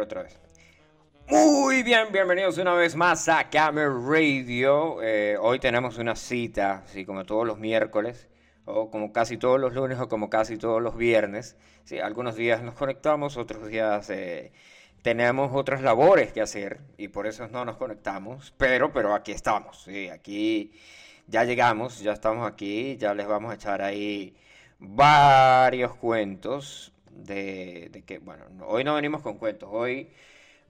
otra vez. Muy bien, bienvenidos una vez más a Camera Radio. Eh, hoy tenemos una cita, así como todos los miércoles, o como casi todos los lunes, o como casi todos los viernes. Algunos días nos conectamos, otros días eh, tenemos otras labores que hacer y por eso no nos conectamos. Pero, pero aquí estamos, aquí ya llegamos, ya estamos aquí, ya les vamos a echar ahí varios cuentos de, que, bueno, hoy no venimos con cuentos, hoy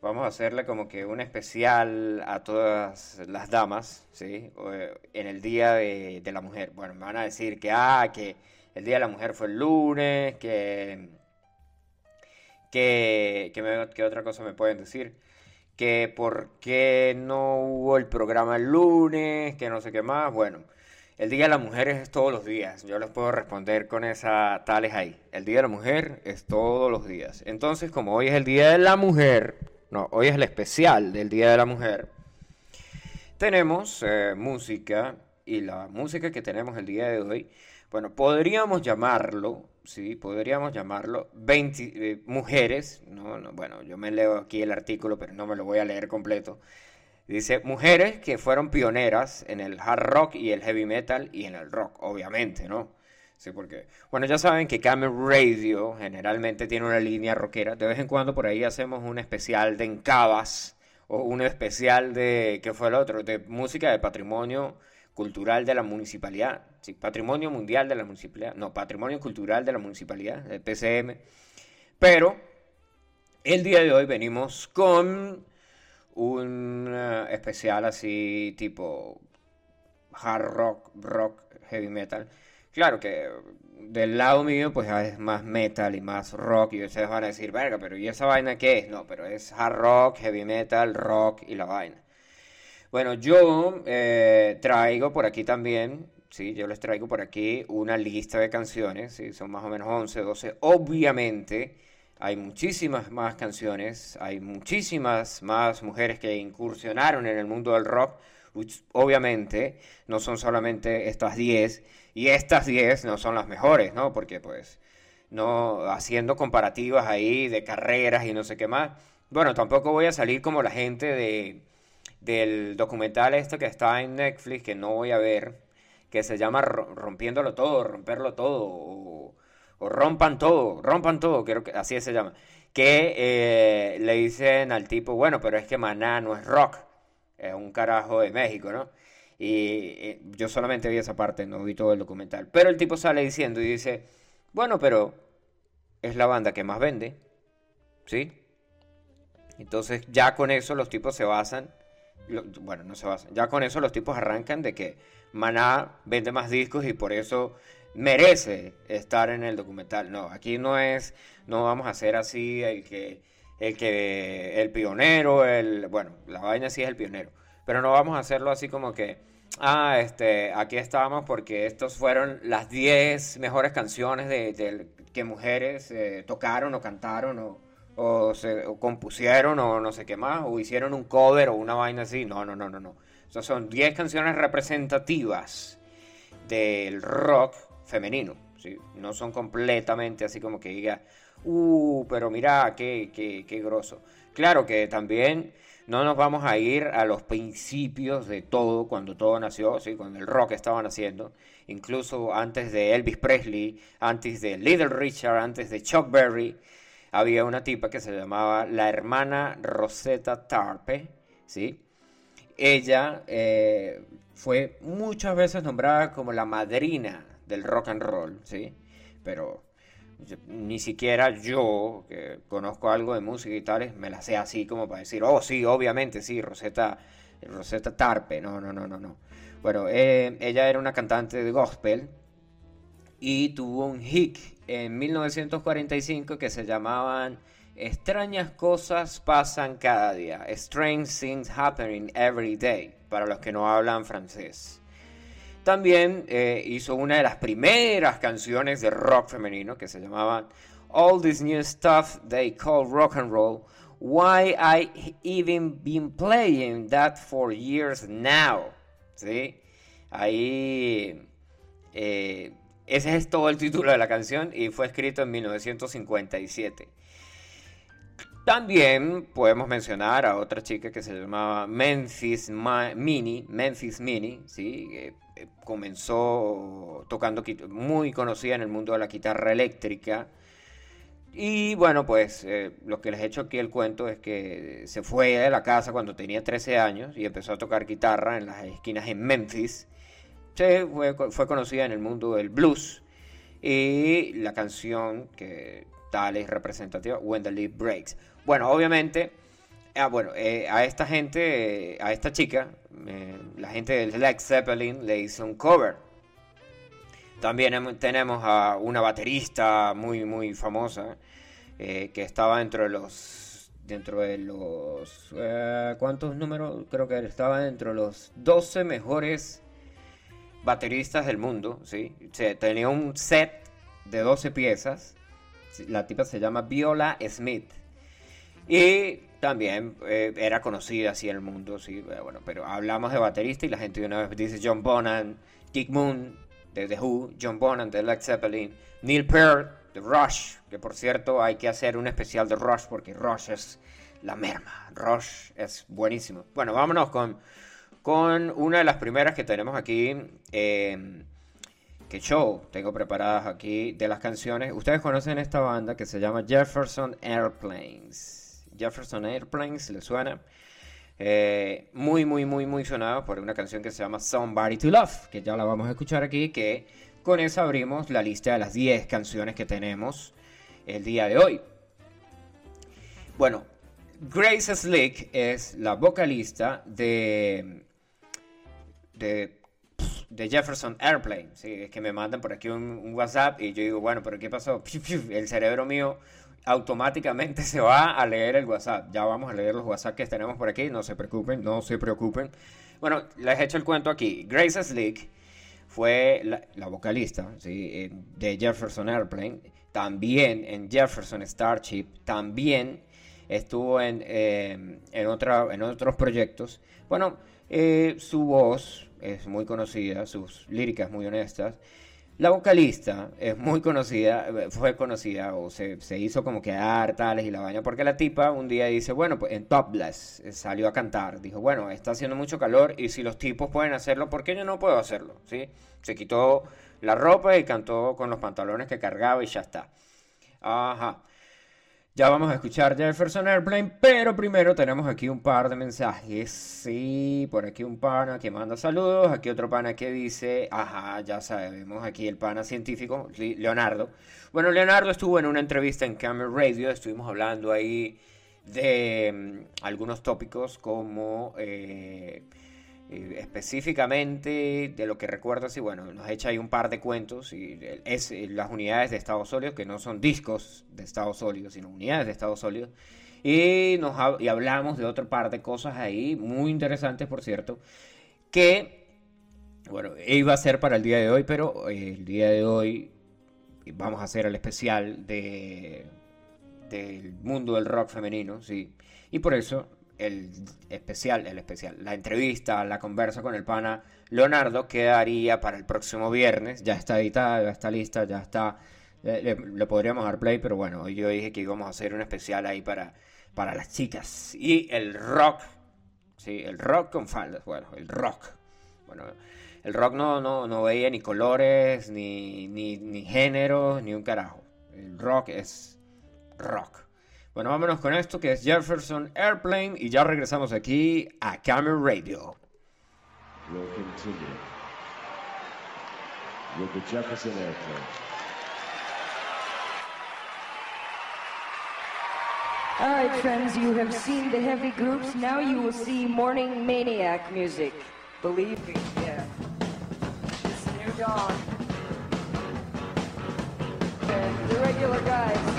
Vamos a hacerle como que un especial a todas las damas, ¿sí? Eh, en el Día de, la Mujer. Bueno, me van a decir que, ah, que el Día de la Mujer fue el lunes, que... Que, que, otra cosa me pueden decir? Que por qué no hubo el programa el lunes, que no sé qué más. Bueno, el Día de la Mujer es todos los días. Yo les puedo responder con esa tales ahí. El Día de la Mujer es todos los días. Entonces, como hoy es el Día de la Mujer, no, hoy es el especial del Día de la Mujer, tenemos eh, música y la música que tenemos el día de hoy, bueno, podríamos llamarlo, sí, podríamos llamarlo 20 eh, mujeres, no, no, bueno, yo me leo aquí el artículo, pero no me lo voy a leer completo. Dice, mujeres que fueron pioneras en el hard rock y el heavy metal y en el rock, obviamente, ¿no? Sí, porque, bueno, ya saben que Camel Radio generalmente tiene una línea rockera. De vez en cuando por ahí hacemos un especial de encabas o un especial de, ¿qué fue el otro? De música de patrimonio cultural de la municipalidad. Sí, patrimonio mundial de la municipalidad. No, patrimonio cultural de la municipalidad, el PCM. Pero el día de hoy venimos con un especial así tipo hard rock, rock, heavy metal Claro que del lado mío, pues es más metal y más rock. Y ustedes van a decir, verga, pero ¿y esa vaina qué es? No, pero es hard rock, heavy metal, rock y la vaina. Bueno, yo eh, traigo por aquí también, sí, yo les traigo por aquí una lista de canciones, sí, son más o menos 11, 12. Obviamente hay muchísimas más canciones, hay muchísimas más mujeres que incursionaron en el mundo del rock. Obviamente no son solamente estas 10 y estas 10 no son las mejores, ¿no? Porque pues, no, haciendo comparativas ahí de carreras y no sé qué más. Bueno, tampoco voy a salir como la gente de, del documental este que está en Netflix, que no voy a ver, que se llama Rompiéndolo Todo, Romperlo Todo, Rompan Todo, Rompan Todo, creo que así se llama. Que eh, le dicen al tipo, bueno, pero es que Maná no es rock, es un carajo de México, ¿no? Y eh, yo solamente vi esa parte, no vi todo el documental. Pero el tipo sale diciendo y dice, bueno, pero es la banda que más vende, ¿sí? Entonces ya con eso los tipos se basan, bueno, no se basan, ya con eso los tipos arrancan de que Maná vende más discos y por eso merece estar en el documental. No, aquí no es, no vamos a hacer así el que, el que, el pionero, el, bueno, la vaina sí es el pionero, pero no vamos a hacerlo así como que Ah, este, aquí estábamos porque estos fueron las 10 mejores canciones de, que mujeres eh, tocaron o cantaron o, se compusieron o no sé qué más, o hicieron un cover o una vaina así. No, no, no, no, no. Esas son 10 canciones representativas del rock femenino. ¿sí? No son completamente así como que diga, uh, pero mira, qué, qué, qué grosso. Claro que también no nos vamos a ir a los principios de todo, cuando todo nació, ¿sí? cuando el rock estaba naciendo, incluso antes de Elvis Presley, antes de Little Richard, antes de Chuck Berry, había una tipa que se llamaba la hermana Rosetta Tarpe, ¿sí? Ella eh, fue muchas veces nombrada como la madrina del rock and roll, ¿sí? Pero ni siquiera yo, que conozco algo de música y tales, me la sé así como para decir, oh, sí, obviamente, sí, Rosetta, Rosetta Tarpe. No, no, no, no, no. Bueno, eh, ella era una cantante de gospel y tuvo un hit en 1945 que se llamaban Extrañas cosas pasan cada día. Strange things happening every day. Para los que no hablan francés. También eh, hizo una de las primeras canciones de rock femenino que se llamaba All This New Stuff They Call Rock and Roll. Why I Even Been Playing That For Years Now. ¿Sí? Ahí... Eh, ese es todo el título de la canción y fue escrito en 1957. También podemos mencionar a otra chica que se llamaba Memphis Mini, Memphis Mini, ¿sí? Comenzó tocando, muy conocida en el mundo de la guitarra eléctrica. Y bueno, pues eh, lo que les he hecho aquí el cuento es que se fue de la casa cuando tenía 13 años y empezó a tocar guitarra en las esquinas en Memphis. Fue, fue conocida en el mundo del blues y la canción que tal es representativa, When the Leaf Breaks. Bueno, obviamente, ah, bueno, eh, a esta gente, a esta chica, eh, la gente del Led Zeppelin le hizo un cover. También tenemos a una baterista muy, muy famosa eh, que estaba dentro de los. Dentro de los. ¿Cuántos números? Creo que estaba dentro de los 12 mejores bateristas del mundo. ¿sí? tenía un set de 12 piezas. La tipa se llama Viola Smith. Y también eh, era conocida así en el mundo, sí, eh, bueno, pero hablamos de baterista y la gente de una vez dice John Bonham, Dick Moon de The Who, John Bonham de Led Zeppelin, Neil Peart de Rush, que por cierto hay que hacer un especial de Rush porque Rush es la merma, Rush es buenísimo. Bueno, vámonos con, con una de las primeras que tenemos aquí. Eh, que show tengo preparadas aquí de las canciones. Ustedes conocen esta banda que se llama Jefferson Airplanes. Jefferson Airplanes, le suena. Eh, muy, muy, muy, muy sonado por una canción que se llama Somebody to Love, que ya la vamos a escuchar aquí, que con esa abrimos la lista de las 10 canciones que tenemos el día de hoy. Bueno, Grace Slick es la vocalista de, de, de Jefferson Airplane. ¿sí? Es que me mandan por aquí un, un, WhatsApp y yo digo, bueno, pero ¿qué pasó? El cerebro mío automáticamente se va a leer el WhatsApp. Ya vamos a leer los WhatsApp que tenemos por aquí, no se preocupen, no se preocupen. Bueno, les he hecho el cuento aquí. Grace Slick fue la, vocalista de Jefferson Airplane, también en Jefferson Starship, también estuvo en, eh, en, otra, en otros proyectos. Bueno, eh, su voz es muy conocida, sus líricas muy honestas. La vocalista es muy conocida, fue conocida o se, hizo como que tales y la baña, porque la tipa un día dice, bueno, pues en Topless eh, salió a cantar, dijo, bueno, está haciendo mucho calor y si los tipos pueden hacerlo, ¿por qué yo no puedo hacerlo? ¿Sí? Se quitó la ropa y cantó con los pantalones que cargaba y ya está. Ajá. Ya vamos a escuchar Jefferson Airplane, pero primero tenemos aquí un par de mensajes. Sí, por aquí un pana que manda saludos, aquí otro pana que dice, ajá, ya sabemos, aquí el pana científico, Leonardo. Bueno, Leonardo estuvo en una entrevista en Camera Radio, estuvimos hablando ahí de mm, algunos tópicos como... Eh, eh, específicamente de lo que recuerdo, sí, bueno, nos echa ahí un par de cuentos y es eh, las unidades de estado sólido, que no son discos de estado sólido, sino unidades de estado sólido. Y, nos y hablamos de otro par de cosas ahí, muy interesantes, por cierto, que, bueno, iba a ser para el día de hoy, pero eh, el día de hoy vamos a hacer el especial de del mundo del rock femenino, sí. Y por eso el especial, el especial, la entrevista, la conversa con el pana Leonardo quedaría para el próximo viernes. Ya está editada, ya está lista, ya está. Le, podríamos dar play, pero bueno, yo dije que íbamos a hacer un especial ahí para, para las chicas. Y el rock, sí, el rock con faldas, bueno, el rock. Bueno, el rock no, no, no veía ni colores, ni, ni, ni géneros, ni un carajo. El rock es rock. Bueno, vámonos con esto que es Jefferson Airplane y ya regresamos aquí a Camera Radio. We'll continue with the Jefferson Airplane. All right, friends, you have seen the heavy groups. Now you will see morning maniac music. Believe me, yeah. It's new dawn. And the regular guys.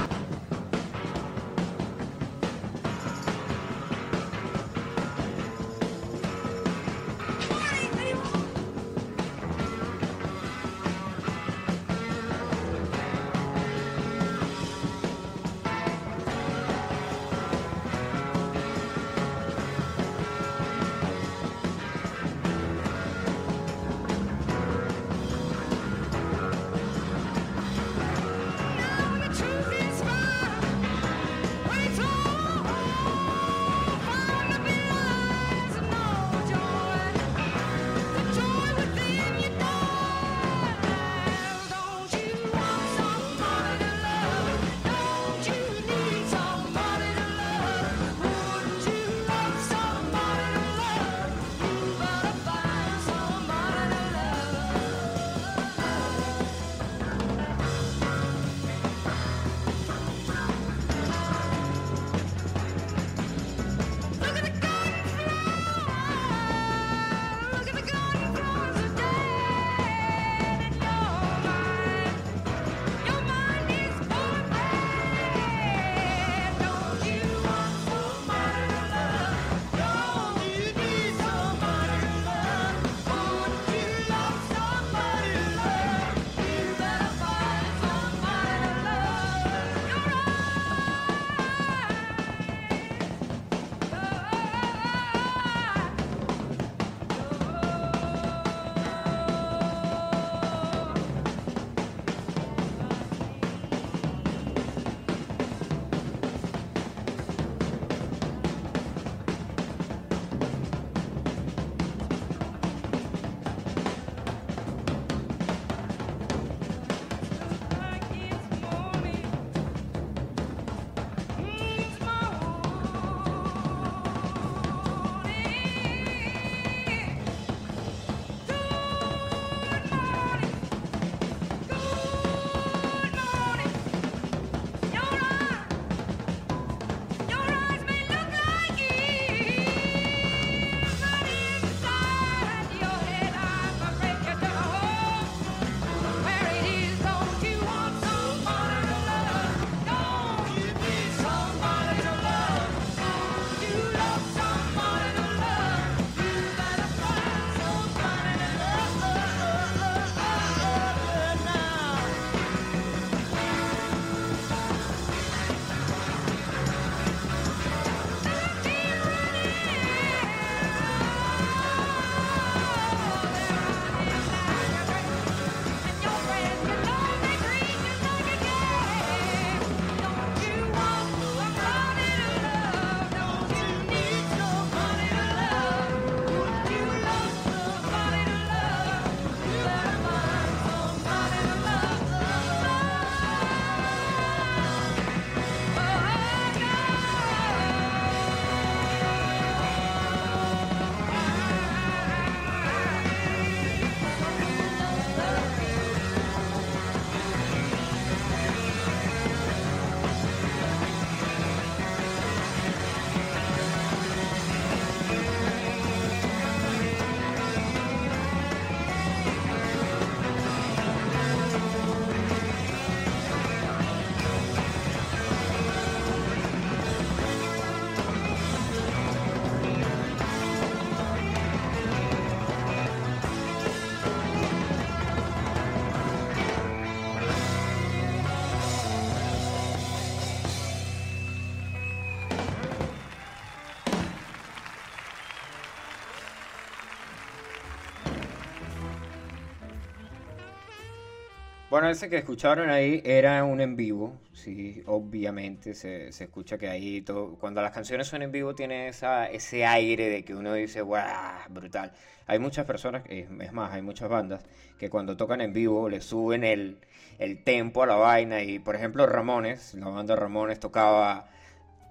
Bueno, ese que escucharon ahí era un en vivo, sí, obviamente se, se escucha que ahí todo, cuando las canciones son en vivo tiene esa, ese aire de que uno dice, ¡guau! Brutal. Hay muchas personas, es más, hay muchas bandas que cuando tocan en vivo le suben el, el tempo a la vaina y, por ejemplo, Ramones, la banda Ramones tocaba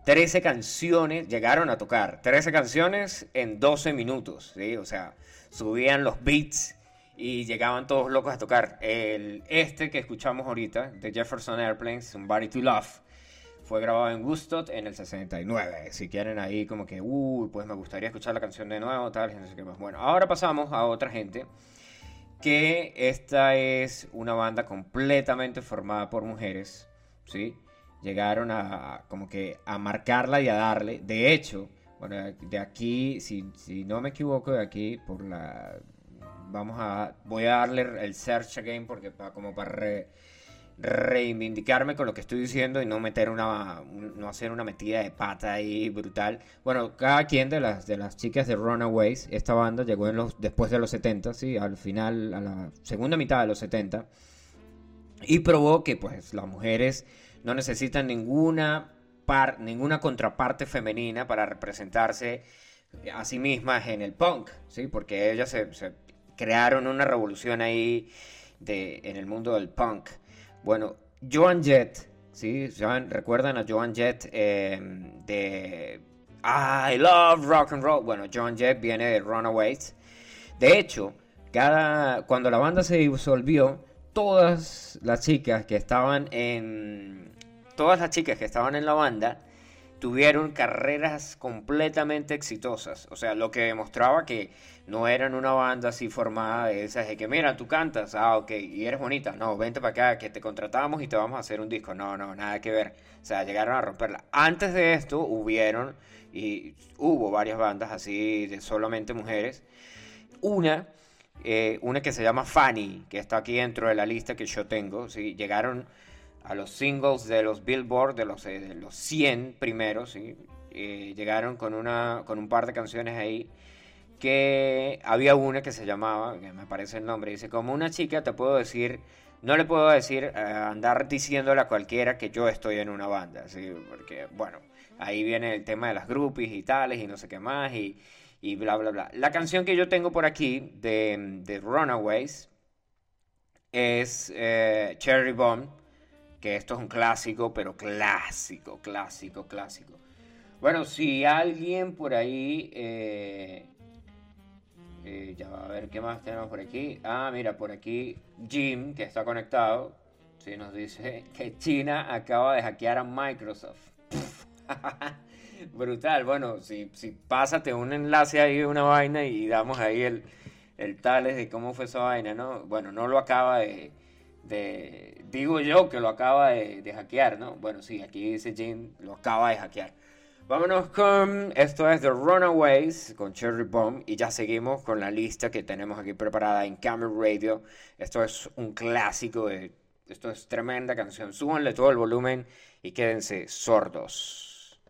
13 canciones, llegaron a tocar 13 canciones en 12 minutos, ¿sí? O sea, subían los beats y llegaban todos locos a tocar. El, este que escuchamos ahorita, de Jefferson Airplanes, Somebody to Love, fue grabado en Woodstock en el 69. Si quieren ahí como que, uy, pues me gustaría escuchar la canción de nuevo, tal, no sé qué más. Bueno, ahora pasamos a otra gente, que esta es una banda completamente formada por mujeres, ¿sí? Llegaron a como que a marcarla y a darle. De hecho, bueno, de aquí, si, si no me equivoco, de aquí, por la vamos a voy a darle el search again porque para como para reivindicarme con lo que estoy diciendo y no meter una no hacer una metida de pata ahí brutal bueno cada quien de las de las chicas de Runaways esta banda llegó en los después de los 70 sí al final a la segunda mitad de los 70 y probó que pues las mujeres no necesitan ninguna par ninguna contraparte femenina para representarse a sí mismas en el punk, ¿sí? Porque ellas se crearon una revolución ahí de, en el mundo del punk. Bueno, Joan Jett, ¿sí? ¿Recuerdan a Joan Jett em, de I Love Rock and Roll? Bueno, Joan Jett viene de Runaways. De hecho, cada, cuando la banda se disolvió, todas las chicas que estaban en... Todas las chicas que estaban en la banda tuvieron carreras completamente exitosas. O sea, lo que demostraba que no eran una banda así formada de esas de que, mira, tú cantas, ah, ok, y eres bonita. No, vente para acá, que te contratamos y te vamos a hacer un disco. No, no, nada que ver. O sea, llegaron a romperla. Antes de esto hubieron y hubo varias bandas así de solamente mujeres. Una, eh, una que se llama Fanny, que está aquí dentro de la lista que yo tengo. ¿sí? Llegaron a los singles de los Billboard, de los, eh, de los 100 primeros, llegaron con, una, con un par de canciones ahí que había una que se llamaba, que me parece el nombre, dice, como una chica te puedo decir, no le puedo decir, eh, andar diciéndole a cualquiera que yo estoy en una banda, ¿sí? porque bueno, ahí viene el tema de las groupies y tales y no sé qué más y, y bla, bla, bla. La canción que yo tengo por aquí de, de Runaways es eh, Cherry Bomb que esto es un clásico, pero clásico, clásico, clásico. Bueno, si alguien por ahí... Eh, eh, ya va a ver qué más tenemos por aquí. Ah, mira, por aquí Jim, que está conectado, sí, nos dice que China acaba de hackear a Microsoft. Brutal. Bueno, si, si pásate un enlace ahí, una vaina y damos ahí el, el tales de cómo fue esa vaina, ¿no? Bueno, no lo acaba de de, digo yo que lo acaba de, hackear, ¿no? Bueno, sí, aquí dice Jim, lo acaba de hackear. Vámonos con, esto es The Runaways con Cherry Bomb y ya seguimos con la lista que tenemos aquí preparada en Camera Radio. Esto es un clásico, de, esto es tremenda canción. Súbanle todo el volumen y quédense sordos.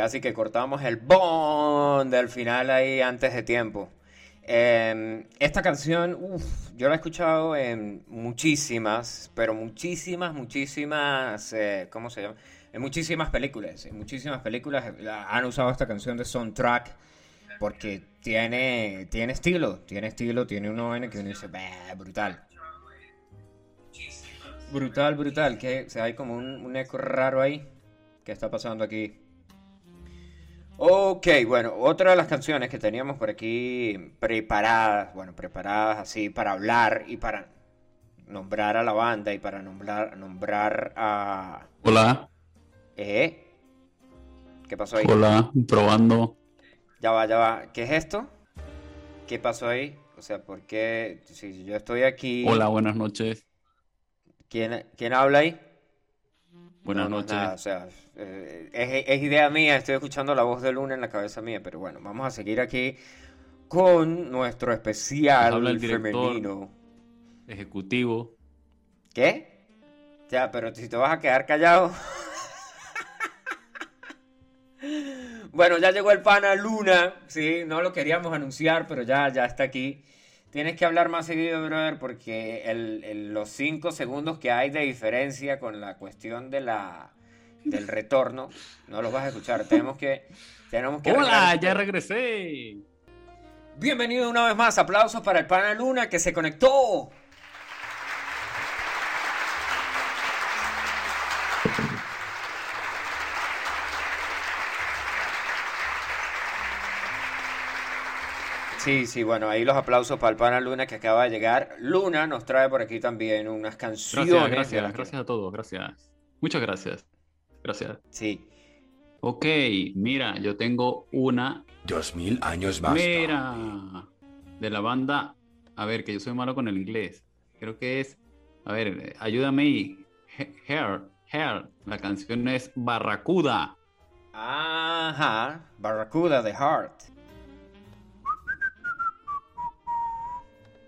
Casi que cortamos el bond del final ahí antes de tiempo. Eh, esta canción, uf, yo la he escuchado en muchísimas, pero muchísimas, muchísimas, eh, ¿cómo se llama? En muchísimas películas. En muchísimas películas la- han usado esta canción de soundtrack porque tiene, tiene estilo, tiene estilo, tiene un ON que uno dice, "Bah, brutal. Brutal, brutal, que o sea, hay como un, un eco raro ahí. ¿Qué está pasando aquí? Ok, bueno, otra de las canciones que teníamos por aquí preparadas, bueno, preparadas así para hablar y para nombrar a la banda y para nombrar, nombrar a... Hola, ¿Eh? ¿Qué pasó ahí? hola, probando. Ya va, ya va. ¿Qué es esto? ¿Qué pasó ahí? O sea, ¿por qué? Si yo estoy aquí... Hola, buenas noches. ¿Quién, quién habla ahí? Buenas No, no es noches. nada, o sea, eh, es, es idea mía, estoy escuchando la voz de Luna en la cabeza mía, pero bueno, vamos a seguir aquí con nuestro especial Habla el director. femenino. Ejecutivo. ¿Qué? Ya, pero si te vas a quedar callado. Bueno, ya llegó el pana Luna, sí, no lo queríamos anunciar, pero ya, ya está aquí. Tienes que hablar más seguido, brother, porque el- el- los cinco segundos que hay de diferencia con la cuestión de la, del retorno, no los vas a escuchar. Tenemos que, tenemos que Hola, ya regresé. Bienvenido una vez más, aplausos para el pana Luna que se conectó. Sí, sí, bueno, ahí los aplausos para el pana Luna que acaba de llegar. Luna nos trae por aquí también unas canciones. Gracias, gracias, gracias a todos, gracias. Muchas gracias. Gracias. Sí. Ok, mira, yo tengo una. Dos mil años más Mira, tarde. de la banda. A ver, que yo soy malo con el inglés. Creo que es. A ver, ayúdame ahí. He- Hair, Hair. La canción es Barracuda. Ajá, Barracuda de Heart.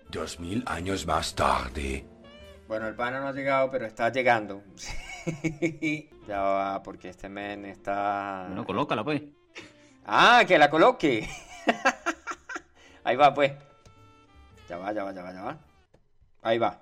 Dos mil años más tarde. Bueno, el pana no ha llegado, pero está llegando. ya va, porque este men está. Bueno, colócala, pues. Ah, que la coloque. Ahí va, pues. Ya va, ya va, ya va, ya va. Ahí va.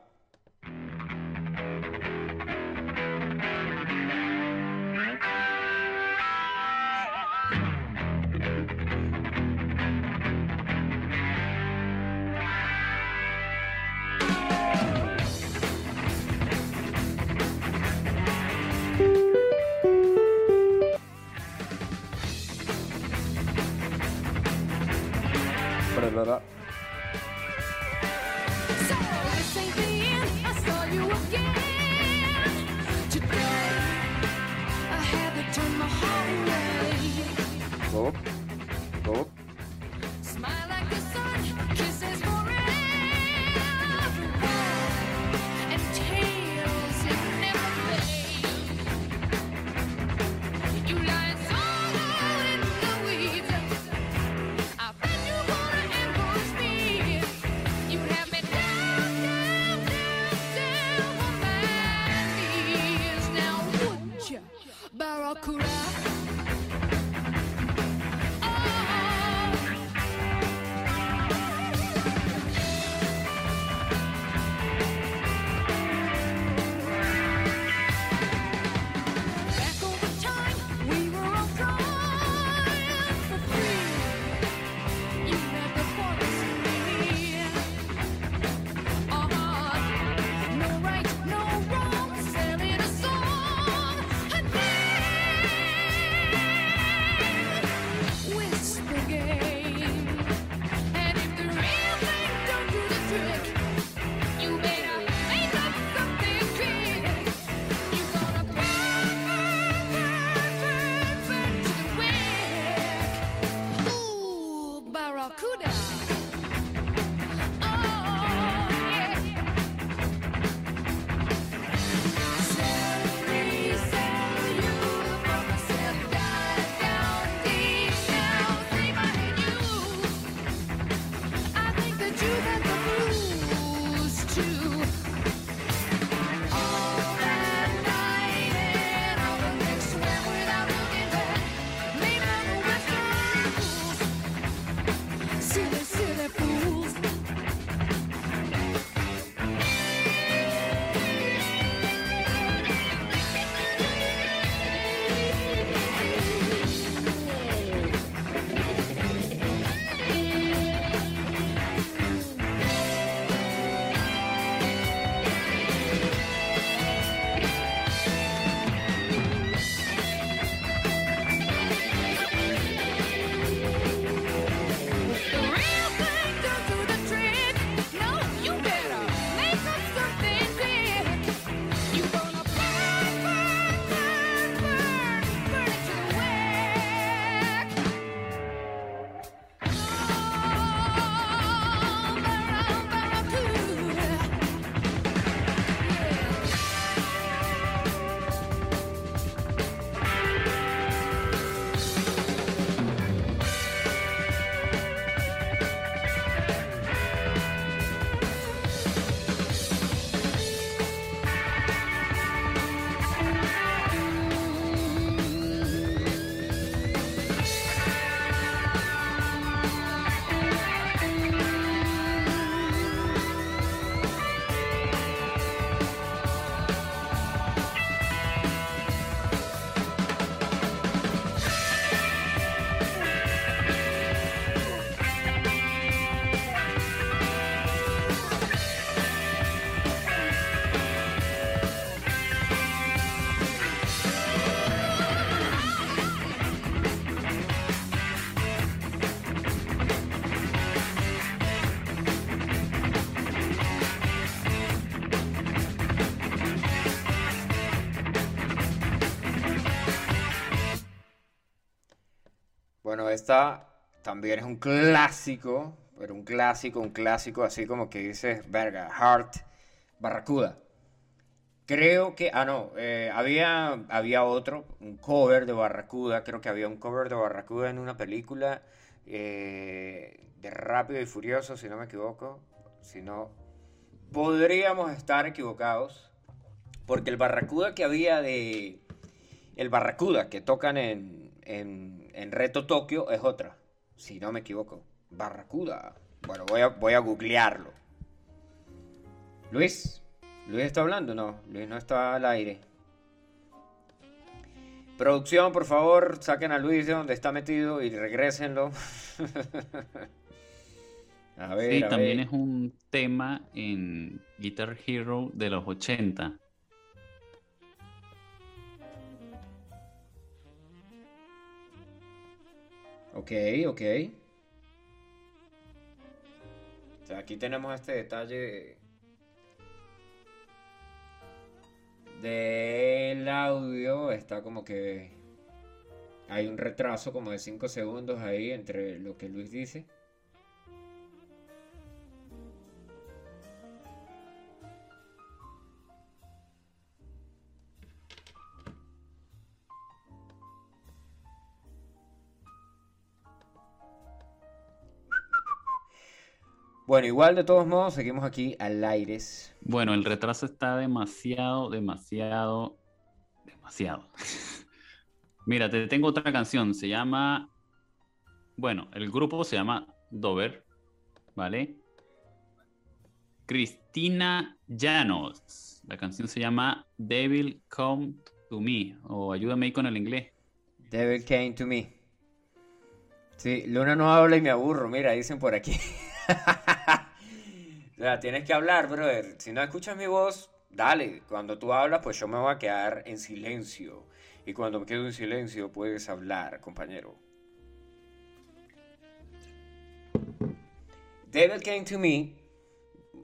Esta también es un clásico, pero un clásico, un clásico así como que dices, verga, Heart, Barracuda. Creo que, ah no, eh, había, había otro, un cover de Barracuda, creo que había un cover de Barracuda en una película eh, de Rápido y Furioso, si no me equivoco. Si no, podríamos estar equivocados, porque el Barracuda que había de... El Barracuda que tocan en, en, en Reto Tokio es otra, si no me equivoco. Barracuda. Bueno, voy a, voy a googlearlo. Luis, Luis está hablando, no, Luis no está al aire. Producción, por favor, saquen a Luis de donde está metido y regrésenlo. a ver, Sí, a también ver. es un tema en Guitar Hero de los 80. Ok, ok. O sea, aquí tenemos este detalle del audio. Está como que hay un retraso como de 5 segundos ahí entre lo que Luis dice. Bueno, igual de todos modos, seguimos aquí al aires. Bueno, el retraso está demasiado, demasiado, demasiado. Mira, te tengo otra canción. Se llama. Bueno, el grupo se llama Dover, ¿vale? Cristina Llanos. La canción se llama Devil Come to Me. O ayúdame ahí con el inglés. Devil came to me. Sí, Luna no habla y me aburro, mira, dicen por aquí. Tienes que hablar, brother. Si no escuchas mi voz, dale. Cuando tú hablas, pues yo me voy a quedar en silencio. Y cuando me quedo en silencio, puedes hablar, compañero. Devil came to me.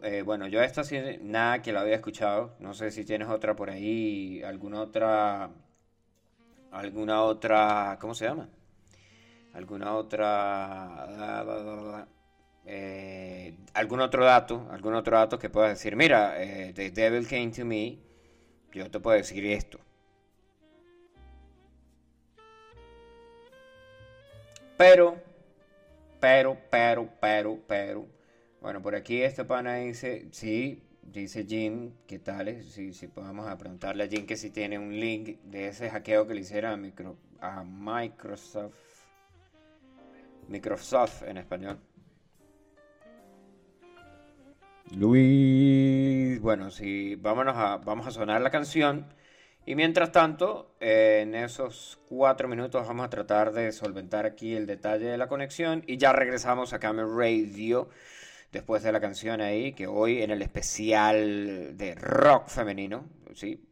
Eh, bueno, yo esta sí, nada que la había escuchado. No sé si tienes otra por ahí, alguna otra alguna otra, ¿cómo se llama? Alguna otra, eh, algún otro dato, algún otro dato que puedas decir, mira, eh, The Devil Came to Me, yo te puedo decir esto. Pero, pero, pero, pero, pero, bueno, por aquí este pana dice, sí, dice Jim, ¿qué tal? Sí, sí, podemos preguntarle a Jim que si tiene un link de ese hackeo que le hicieron a, micro, a Microsoft. Microsoft en español. Luis, bueno, sí, vámonos a, vamos a sonar la canción. Y mientras tanto, eh, en esos cuatro minutos vamos a tratar de solventar aquí el detalle de la conexión y ya regresamos a Camel Radio después de la canción ahí, que hoy en el especial de rock femenino, sí,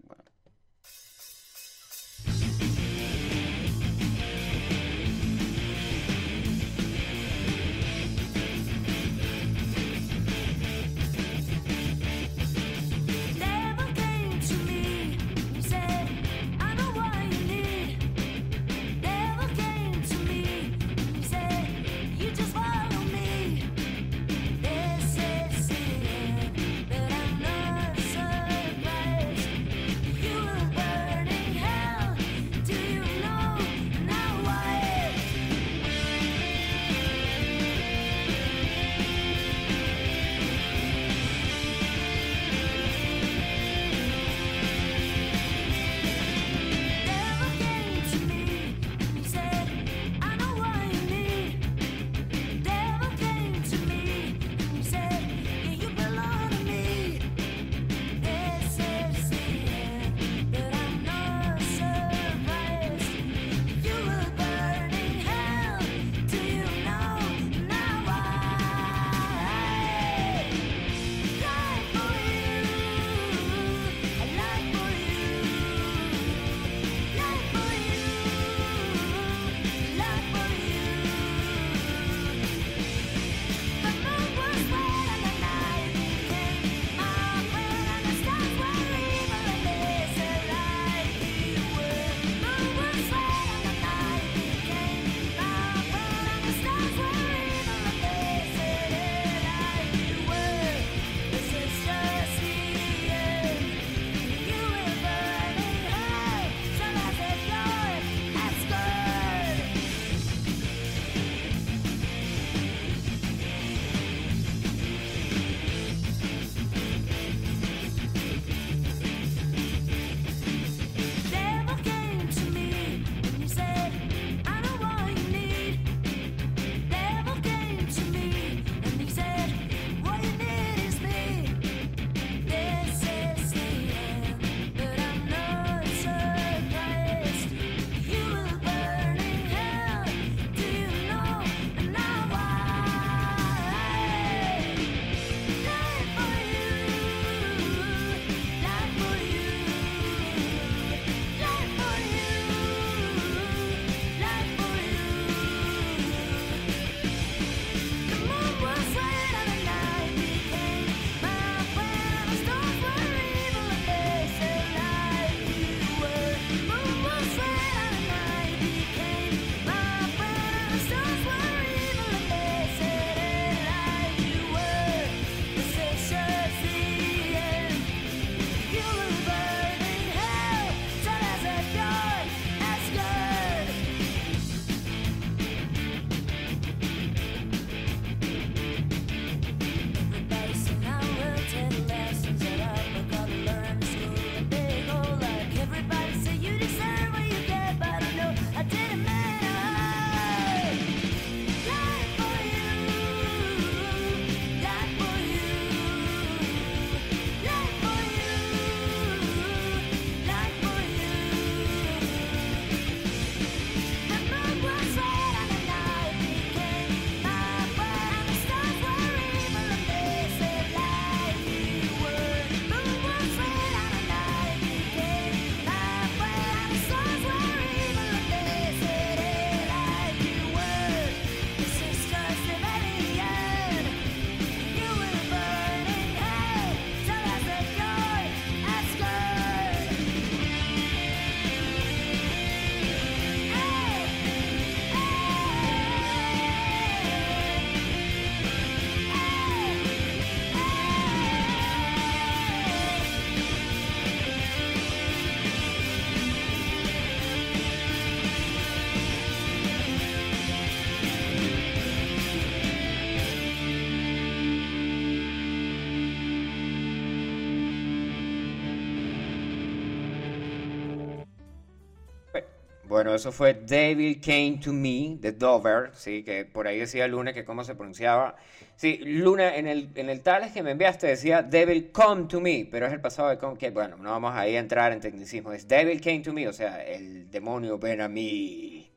Bueno, eso fue Devil Came to Me de Dover, sí, que por ahí decía Luna que cómo se pronunciaba. Sí, Luna, en el, en el tales que me enviaste decía Devil Come to Me, pero es el pasado de come, que bueno, no vamos ahí a entrar en tecnicismo. Es Devil Came to Me, o sea, el demonio ven a mí.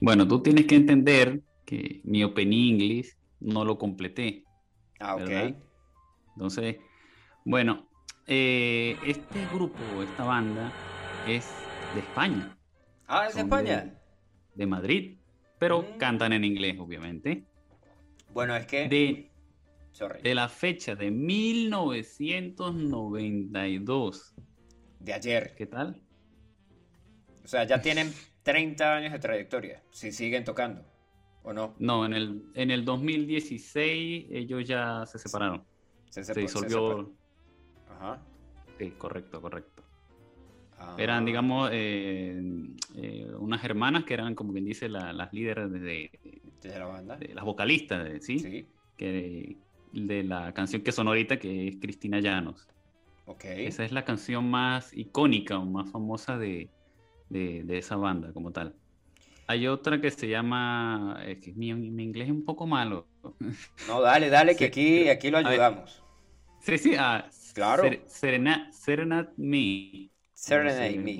Bueno, tú tienes que entender que mi Open English no lo completé, Ah, ok. Entonces, bueno, eh, este grupo, esta banda, es de España, Ah, es de España. de Madrid, pero Mm. cantan en inglés, obviamente. Bueno, es que... De, Sorry. de la fecha de 1992. De ayer. ¿Qué tal? O sea, ya tienen 30 años de trayectoria. Si siguen tocando. ¿O no? No, en el, en el 2016 ellos ya se separaron. Se, Se disolvió. Ajá. Sí, correcto, correcto. Ah. Eran, digamos, eh, eh, unas hermanas que eran, como quien dice, la- las líderes de, de- Desde la banda. de- las vocalistas, de- ¿sí? Sí. Que, de la canción que sonó ahorita, que es Cristina Llanos. Ok. Esa es la canción más icónica o más famosa de, de- de esa banda como tal. Hay otra que se llama, es que mi, mi inglés es un poco malo. No, dale, dale, que aquí, aquí lo A ver. ayudamos. Sí, sí, ah, Claro. Ser- Serena, Serenade Me. Serenade Me.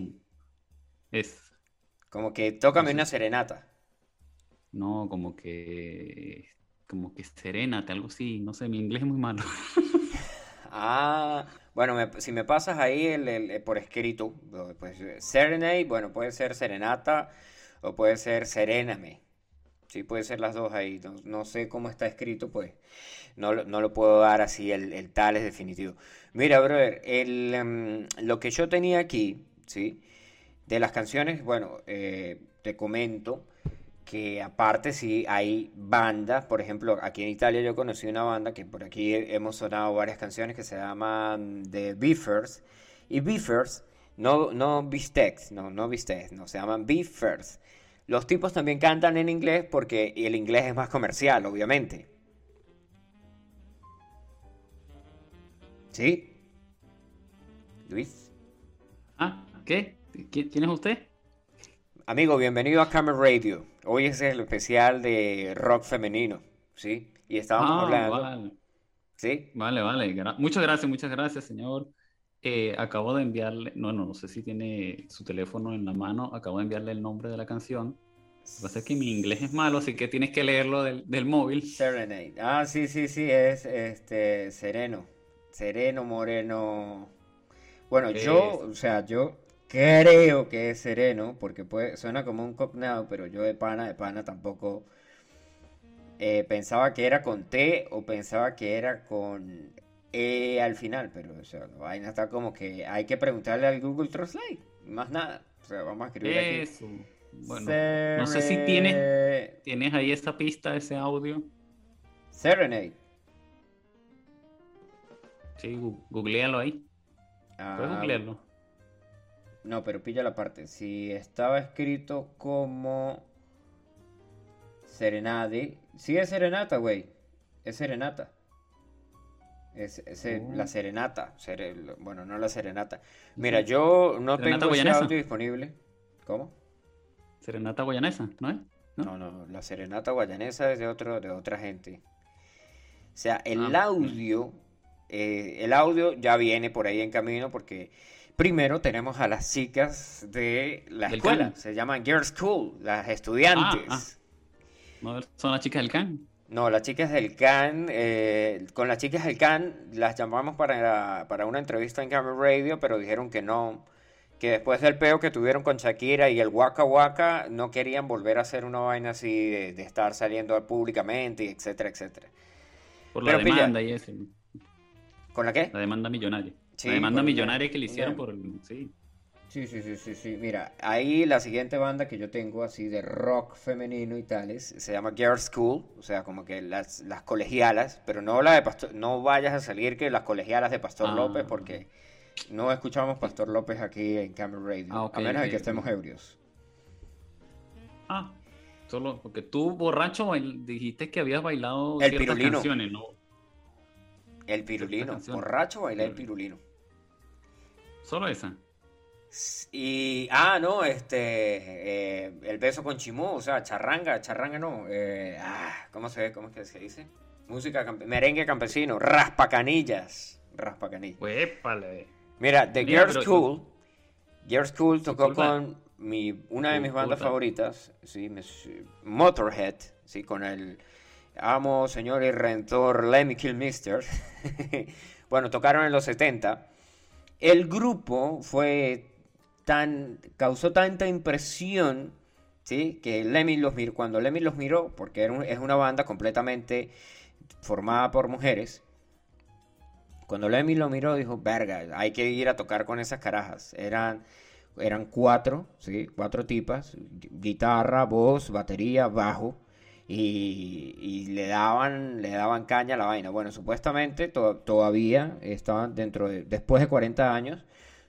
Es, Como que tócame No sé. una serenata. no, como que, como que serénate, algo así, no sé, mi inglés es muy malo. Ah, bueno, me- si me pasas ahí el, el- el por escrito, pues eh, Serenade, bueno, puede ser serenata o puede ser seréname. Sí, puede ser las dos ahí. No, no sé cómo está escrito, pues no, no lo puedo dar así, el, el tal es definitivo. Mira, brother, em, lo que yo tenía aquí, ¿sí? De las canciones, bueno, eh, te comento que aparte sí hay bandas, por ejemplo, aquí en Italia yo conocí una banda que por aquí he- hemos sonado varias canciones que se llaman The Beefers y Beefers, no, no Bistecs, no, no Bistecs, no, se llaman Beefers. Los tipos también cantan en inglés porque el inglés es más comercial, obviamente. ¿Sí? Luis. Ah, ¿qué? ¿Qui- ¿Quién es usted? Amigo, bienvenido a Camera Radio. Hoy es el especial de rock femenino, ¿sí? Y estábamos Ah, hablando, vale, ¿sí? vale, vale. gra- Muchas gracias, muchas gracias, señor. Eh, acabo de enviarle, no, no, no sé si tiene su teléfono en la mano, acabo de enviarle el nombre de la canción. Lo que pasa es que mi inglés es malo, así que tienes que leerlo del, del móvil. Serenade. Ah, sí, sí, sí, es este Sereno. Sereno, Moreno. Bueno, yo, Es- o sea, yo creo que es Sereno, porque puede, suena como un cognado, pero yo de pana, de pana tampoco eh, pensaba que era con T o pensaba que era con E al final, pero o sea, la vaina está como que hay que preguntarle al Google Translate, más nada. O sea, vamos a escribir aquí. Bueno, no sé si tienes, tienes ahí esa pista, ese audio. Serenade. Sí, googlealo ahí. Puedes Ah, googlearlo. No, pero pilla la parte. Si estaba escrito como Serenade. Sí es serenata, güey. Es serenata. Es, Oh. la serenata. Sere- bueno, no la serenata. Mira, yo no Serenata tengo ese audio disponible. ¿Cómo? Serenata guayanesa, ¿no es? ¿No? No, no, la serenata guayanesa es de otro, de otra gente. O sea, el Ah. audio, eh, el audio ya viene por ahí en camino porque primero tenemos a las chicas de la escuela, CAN. se llaman Girls School, las estudiantes. Ah, ¿No son las chicas del can? No, las chicas del CAN, eh, con las chicas del CAN las llamamos para, para una entrevista en Camera Radio, pero dijeron que no, que después del peo que tuvieron con Shakira y el Waka Waka, no querían volver a hacer una vaina así de, de estar saliendo públicamente, y etcétera, etcétera. Por la Pero pilla. demanda y eso. ¿Con la qué? La demanda millonaria. Sí, la demanda millonaria que le hicieron por el... Sí. Sí, sí, sí, sí, sí. Mira, ahí la siguiente banda que yo tengo así de rock femenino y tales, se llama Girls School, o sea, como que las, las colegialas, pero no la de Pastor, no vayas a salir que las colegialas de Pastor Ah. López, porque no escuchamos Pastor López aquí en Camera Radio, Ah, a menos de que estemos ebrios. Ah, solo porque tú, borracho, dijiste que habías bailado El ciertas pirulino. canciones, ¿no? El pirulino, borracho baila el Pirulino. Solo esa. Y, ah, no, este, eh, el beso con chimó, o sea, charranga, charranga no, eh, ah, ¿cómo se, cómo es que se dice? Música, campe- merengue campesino, raspacanillas, raspacanillas. Huépale. Mira, The Mira, Girls School, Girls School tocó con mi, una de mis bandas favoritas, sí, Motorhead, sí, con el amo, señor y rentor Lemmy Kilmister. bueno, tocaron en los 70. El grupo fue tan, causó tanta impresión, sí, que Lemmy los miró, cuando Lemmy los miró, porque era es una banda completamente formada por mujeres, cuando Lemmy lo miró, dijo, verga, hay que ir a tocar con esas carajas. Eran, eran cuatro, ¿sí? Cuatro tipas, guitarra, voz, batería, bajo. Y, y le daban, le daban caña a la vaina. Bueno, supuestamente to- todavía estaban dentro de, después de 40 años,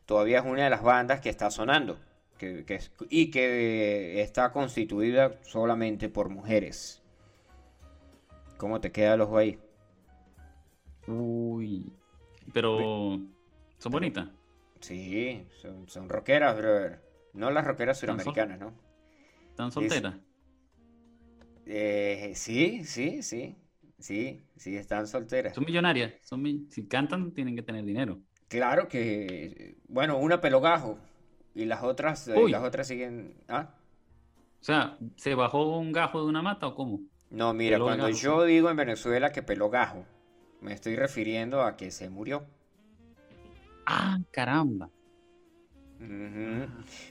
todavía es una de las bandas que está sonando. Que, que es- y que está constituida solamente por mujeres. ¿Cómo te queda el ojo ahí? Uy. Pero. ¿Son bonitas? Sí, son, son rockeras, brother. No las rockeras suramericanas, ¿no? ¿Están solteras? Eh, sí, sí, sí. Sí, sí, están solteras. Son millonarias. Son mi- Si cantan, tienen que tener dinero. Claro que, bueno, una pelogajo y las otras, eh, Uy. las otras siguen. ¿Ah? O sea, ¿se bajó un gajo de una mata o cómo? No, mira, Peló cuando gajo, yo digo en Venezuela que pelogajo, me estoy refiriendo a que se murió. Ah, caramba.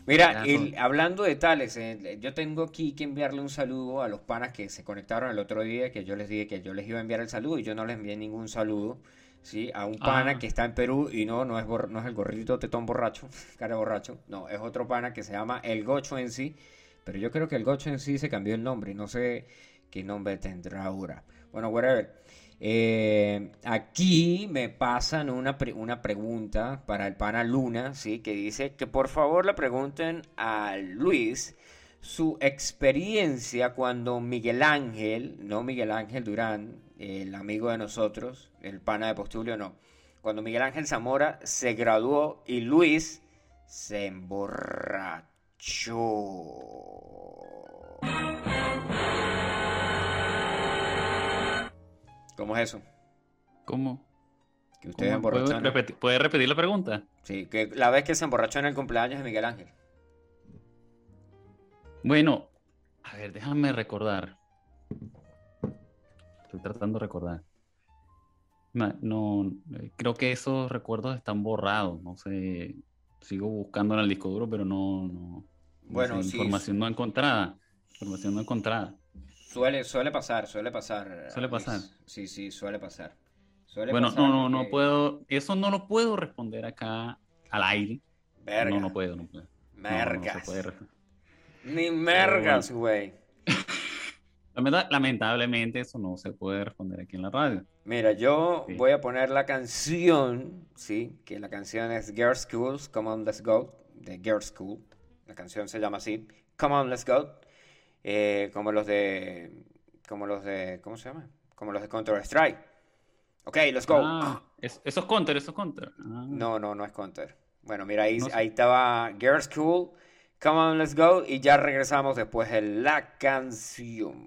Mira, el- hablando de tales, eh, yo tengo aquí que enviarle un saludo a los panas que se conectaron el otro día, que yo les dije que yo les iba a enviar el saludo y yo no les envié ningún saludo, ¿sí? A un pana Ah. que está en Perú y no, no es, no es el gorrito tetón borracho, cara borracho, no, es otro pana que se llama El Gocho en sí, pero yo creo que El Gocho en sí se cambió el nombre y no sé qué nombre tendrá ahora. Bueno, whatever. Eh, aquí me pasan una, una pregunta para el pana Luna, ¿sí? Que dice que por favor le pregunten a Luis su experiencia cuando Miguel Ángel, no Miguel Ángel Durán, el amigo de nosotros, el pana de Postulio, no. Cuando Miguel Ángel Zamora se graduó y Luis se emborrachó. ¿Cómo es eso? ¿Cómo? Que ustedes ¿Cómo? ¿Puede repetir, puede repetir la pregunta? Sí, que la vez que se emborrachó en el cumpleaños de Miguel Ángel. Bueno, a ver, déjame recordar. Estoy tratando de recordar. No, eh, creo que esos recuerdos están borrados. No sé, sigo buscando en el disco duro, pero no, no. no Bueno, sé, sí. información no encontrada. Información no encontrada. Suele, suele pasar, suele pasar. Suele Luis. pasar. Sí, sí, suele pasar. Suele Bueno, pasar no, no, no puedo. Eso no lo puedo responder acá al aire. Verga. No, no puedo, no puedo. No, no, no se Mergas. puede responder. Ni mergas, güey. Lamenta- Lamentablemente eso no se puede responder aquí en la radio. Mira, yo Sí. voy a poner la canción, sí, que la canción es Girls Schools, Come On Let's Go, de Girls School. La canción se llama así, Come On Let's Go. Eh, como los de, como los de, ¿cómo se llama? Como los de Counter Strike. Ok, let's go. Ah, es- esos counter, esos counter. Ah. No, no, no es Counter. Bueno, mira, ahí, No sé. ahí estaba Girls School, Come On Let's Go, y ya regresamos después de la canción.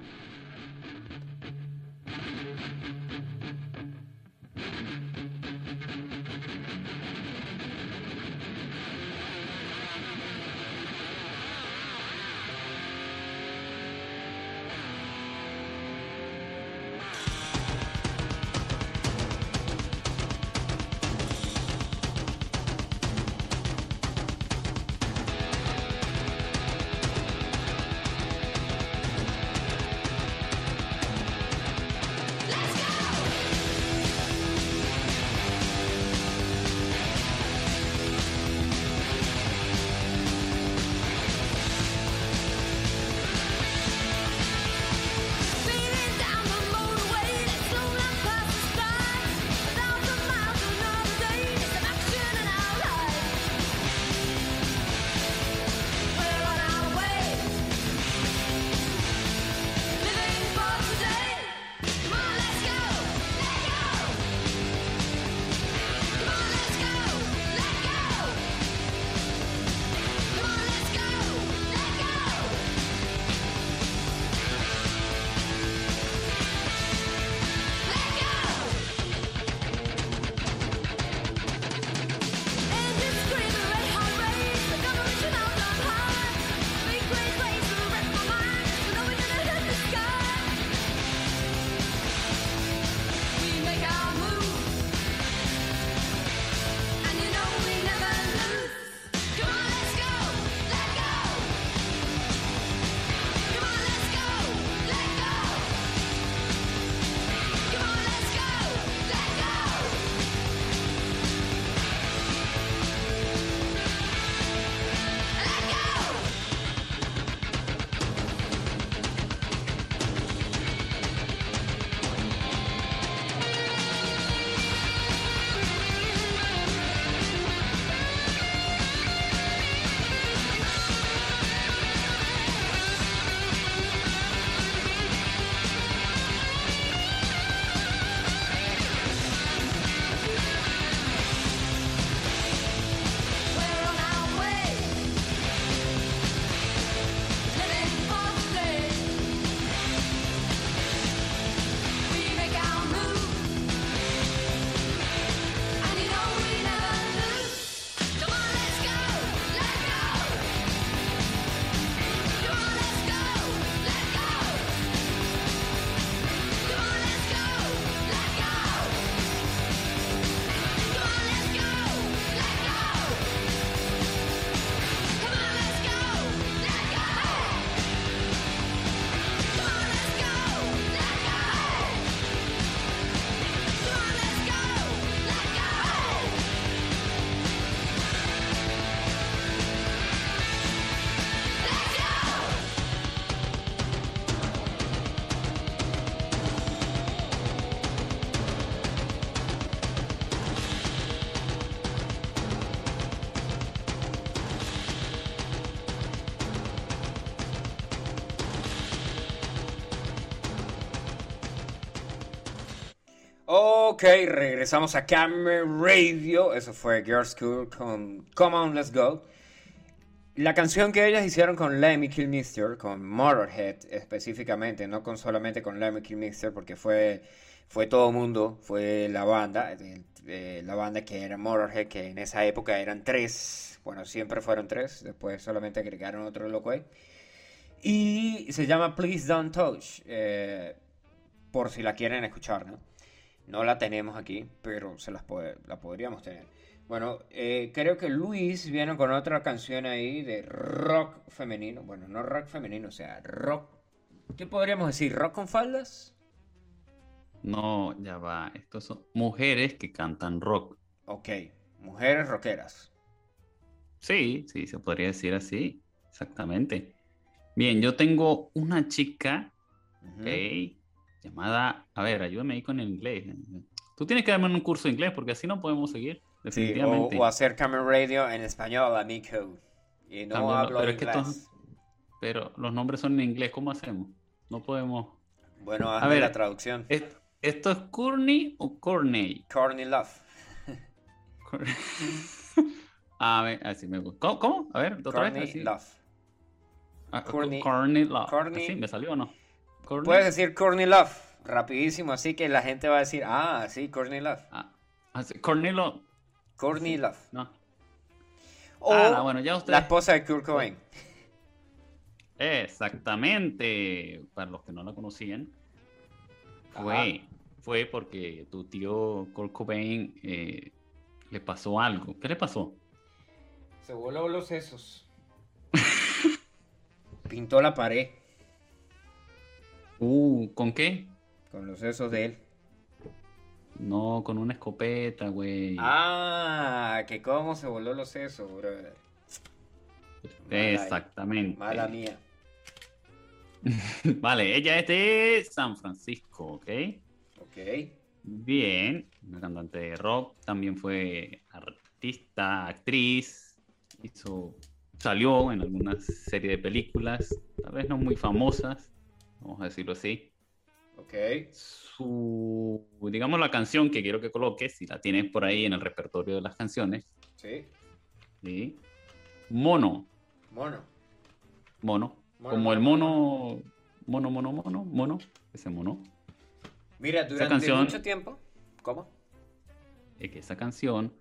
Ok, regresamos a Camera Radio. Eso fue Girls School con Come On, Let's Go. La canción que ellas hicieron con Lemmy Kilmister, con Motorhead específicamente, no con solamente con Lemmy Kilmister, porque fue, fue todo mundo, fue la banda, eh, la banda que era Motorhead, que en esa época eran tres, bueno, siempre fueron tres, después solamente agregaron otro loco. Y se llama Please Don't Touch, eh, por si la quieren escuchar, ¿no? No la tenemos aquí, pero se las puede- la podríamos tener. Bueno, eh, creo que Luis viene con otra canción ahí de rock femenino. Bueno, no rock femenino, o sea, rock. ¿Qué podríamos decir? ¿Rock con faldas? No, ya va. Estos son mujeres que cantan rock. Ok, mujeres rockeras. Sí, sí, se podría decir así. Exactamente. Bien, yo tengo una chica, Ujú. ok, llamada. A ver, ayúdame ahí con el inglés. Tú tienes que darme un curso de inglés porque así no podemos seguir. Sí, o, Definitivamente. o hacer Camera Radio en español, amigo. Y no También hablo pero es que inglés. estos- Pero los nombres son en inglés, ¿cómo hacemos? No podemos. Bueno, A hazme ver, la traducción. ¿est- ¿Esto es Courtney o Courtney? Corny Love. A ver, así me gusta. ¿Cómo? cómo? A ver, otra vez. Corny así. Love. Ah, Courtney- Courtney Love. Courtney- ¿Así? ¿Me salió o no? Courtney- Puedes decir Corny Love, rapidísimo, así que la gente va a decir, ah, sí, Corny Love. Ah, así, Courtney Love. Corny Love. No. O Ah, no, bueno, ya usted- la esposa de Kurt Cobain. Exactamente. Para los que no la conocían, fue, fue porque tu tío Kurt Cobain eh, le pasó algo. ¿Qué le pasó? Se voló los sesos. Pintó la pared Uh, ¿con qué? con los sesos de él. No, con una escopeta, güey. Ah, que cómo se voló los sesos, brother. Exactamente. Mala mía. Vale, ella es de San Francisco, ¿ok? Ok. Bien, una cantante de rock, también fue artista, actriz, hizo, salió en alguna serie de películas, tal vez no muy famosas, vamos a decirlo así. Ok. Su, digamos, la canción que quiero que coloques, si la tienes por ahí en el repertorio de las canciones, Sí. ¿sí? Mono, Mono. mono, Mono, como el mono, mono, mono, mono, mono, ese mono. Mira, durante canción- mucho tiempo. ¿Cómo? Es que esa canción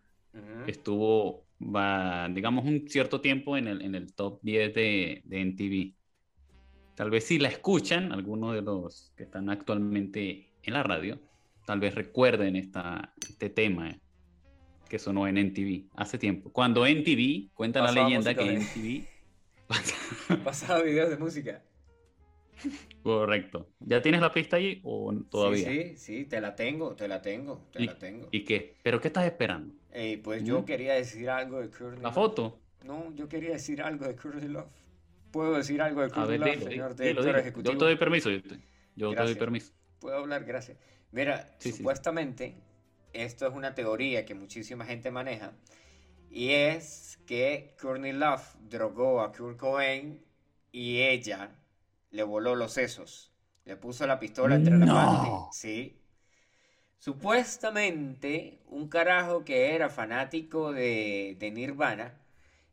estuvo, va, digamos, un cierto tiempo en el, en el top 10 de, de MTV. Tal vez si la escuchan, algunos de los que están actualmente en la radio, tal vez recuerden esta, este tema eh, que sonó en MTV hace tiempo. Cuando MTV, cuenta la Pasaba leyenda que música MTV... Pasado videos de música. Correcto. ¿Ya tienes la pista ahí o todavía? Sí, sí, sí, te la tengo, te la tengo, te ¿Y, la tengo. ¿Y qué? ¿Pero qué estás esperando? Ey, pues yo Ujú. quería decir algo de Courtney ¿La Love. foto? No, yo quería decir algo de Courtney Love. ¿Puedo decir algo de Courtney ver, Love, dilo, señor dilo, director dilo. ejecutivo? Yo te doy permiso. Yo te, yo te doy permiso. Puedo hablar, gracias. Mira, Sí, sí. supuestamente esto es una teoría que muchísima gente maneja y es que Courtney Love drogó a Kurt Cobain y ella le voló los sesos. Le puso la pistola entre las No. manos. Sí. Supuestamente, un carajo que era fanático de, de Nirvana,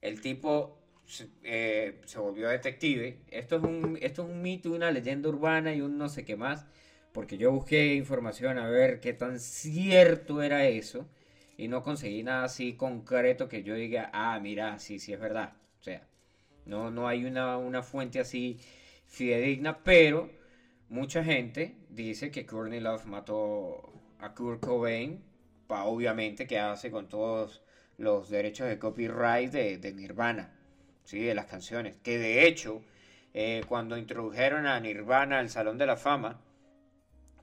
el tipo se, eh, se volvió detective. Esto es, un, esto es un mito, una leyenda urbana y un no sé qué más, porque yo busqué información a ver qué tan cierto era eso y no conseguí nada así concreto que yo diga, ah, mira, sí, sí es verdad. O sea, no, no hay una, una fuente así fidedigna, pero mucha gente dice que Courtney Love mató a Kurt Cobain, pa, obviamente que hace con todos los derechos de copyright de, de Nirvana, ¿sí? de las canciones. Que de hecho, eh, cuando introdujeron a Nirvana al Salón de la Fama,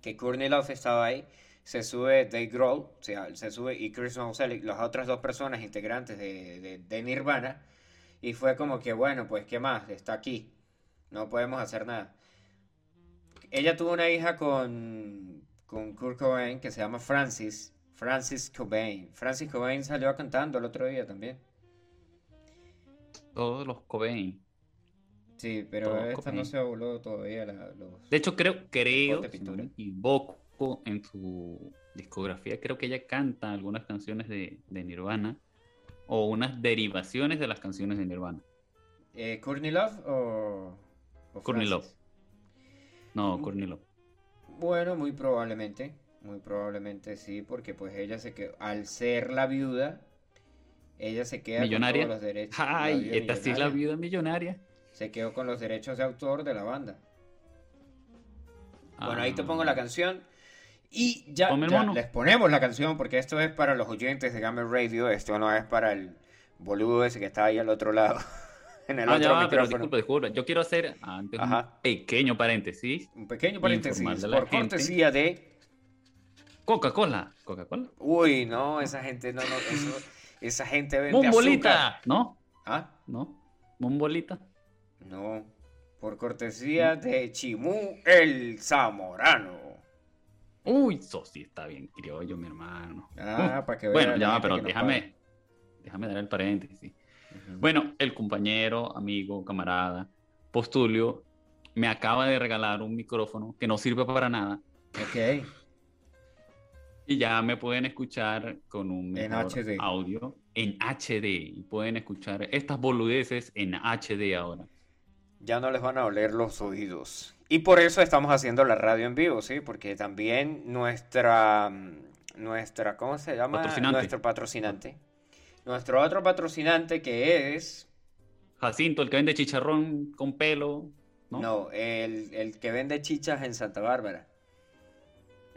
que Courtney Love estaba ahí, se sube Dave Grohl, o sea, se sube y Chris Novoselic, las otras dos personas integrantes de, de- Nirvana, y fue como que, bueno, pues, ¿qué más? Está aquí, no podemos hacer nada. Ella tuvo una hija con, con Kurt Cobain que se llama Francis, Francis Cobain. Francis Cobain salió cantando el otro día también. Todos los Cobain. Sí, pero esta no se voló todavía la- los... De hecho, creo, creo, si no pintura. me equivoco, en su, discografía, creo que ella canta algunas canciones de, de Nirvana o unas derivaciones de las canciones de Nirvana. Eh, ¿Courtney Love o, o Courtney? Love. No, Courtney Love. Bueno, muy probablemente, muy probablemente sí, porque pues ella se quedó, al ser la viuda, ella se queda Millonaria. con los derechos. Ay, esta sí es la viuda millonaria. Se quedó con los derechos de autor de la banda. Bueno, ahí te Ah. pongo la canción. Y ya, ya les ponemos la canción porque esto es para los oyentes de Gamer Radio, esto no es para el boludo ese que está ahí al otro lado, en el Ah, otro ya va, pero disculpa, disculpa. Yo quiero hacer antes Ajá. un pequeño paréntesis. Un pequeño paréntesis por cortesía de... Coca-Cola. Coca-Cola. Uy, no, esa gente no, no, eso- esa gente vende azúcar. Mumbolita. ¿No? ¿Ah? ¿No? Mumbolita. No, por cortesía de Chimú el Zamorano. Uy, eso sí está bien criollo, mi hermano. Ah, Uh, para que Bueno, ya pero déjame, déjame dar el paréntesis. Bueno, el compañero, amigo, camarada, Postulio, me acaba de regalar un micrófono que no sirve para nada Ok. Y ya me pueden escuchar con un En mejor HD. audio en HD y pueden escuchar estas boludeces en HD ahora. Ya no les van a oler los oídos. Y por eso estamos haciendo la radio en vivo, ¿sí? Porque también nuestra, mm, nuestra, ¿cómo se llama? Patrocinante. Nuestro patrocinante. Nuestro otro patrocinante que es, Jacinto, el que vende chicharrón con pelo, ¿no? no, el, el que vende chichas en Santa Bárbara.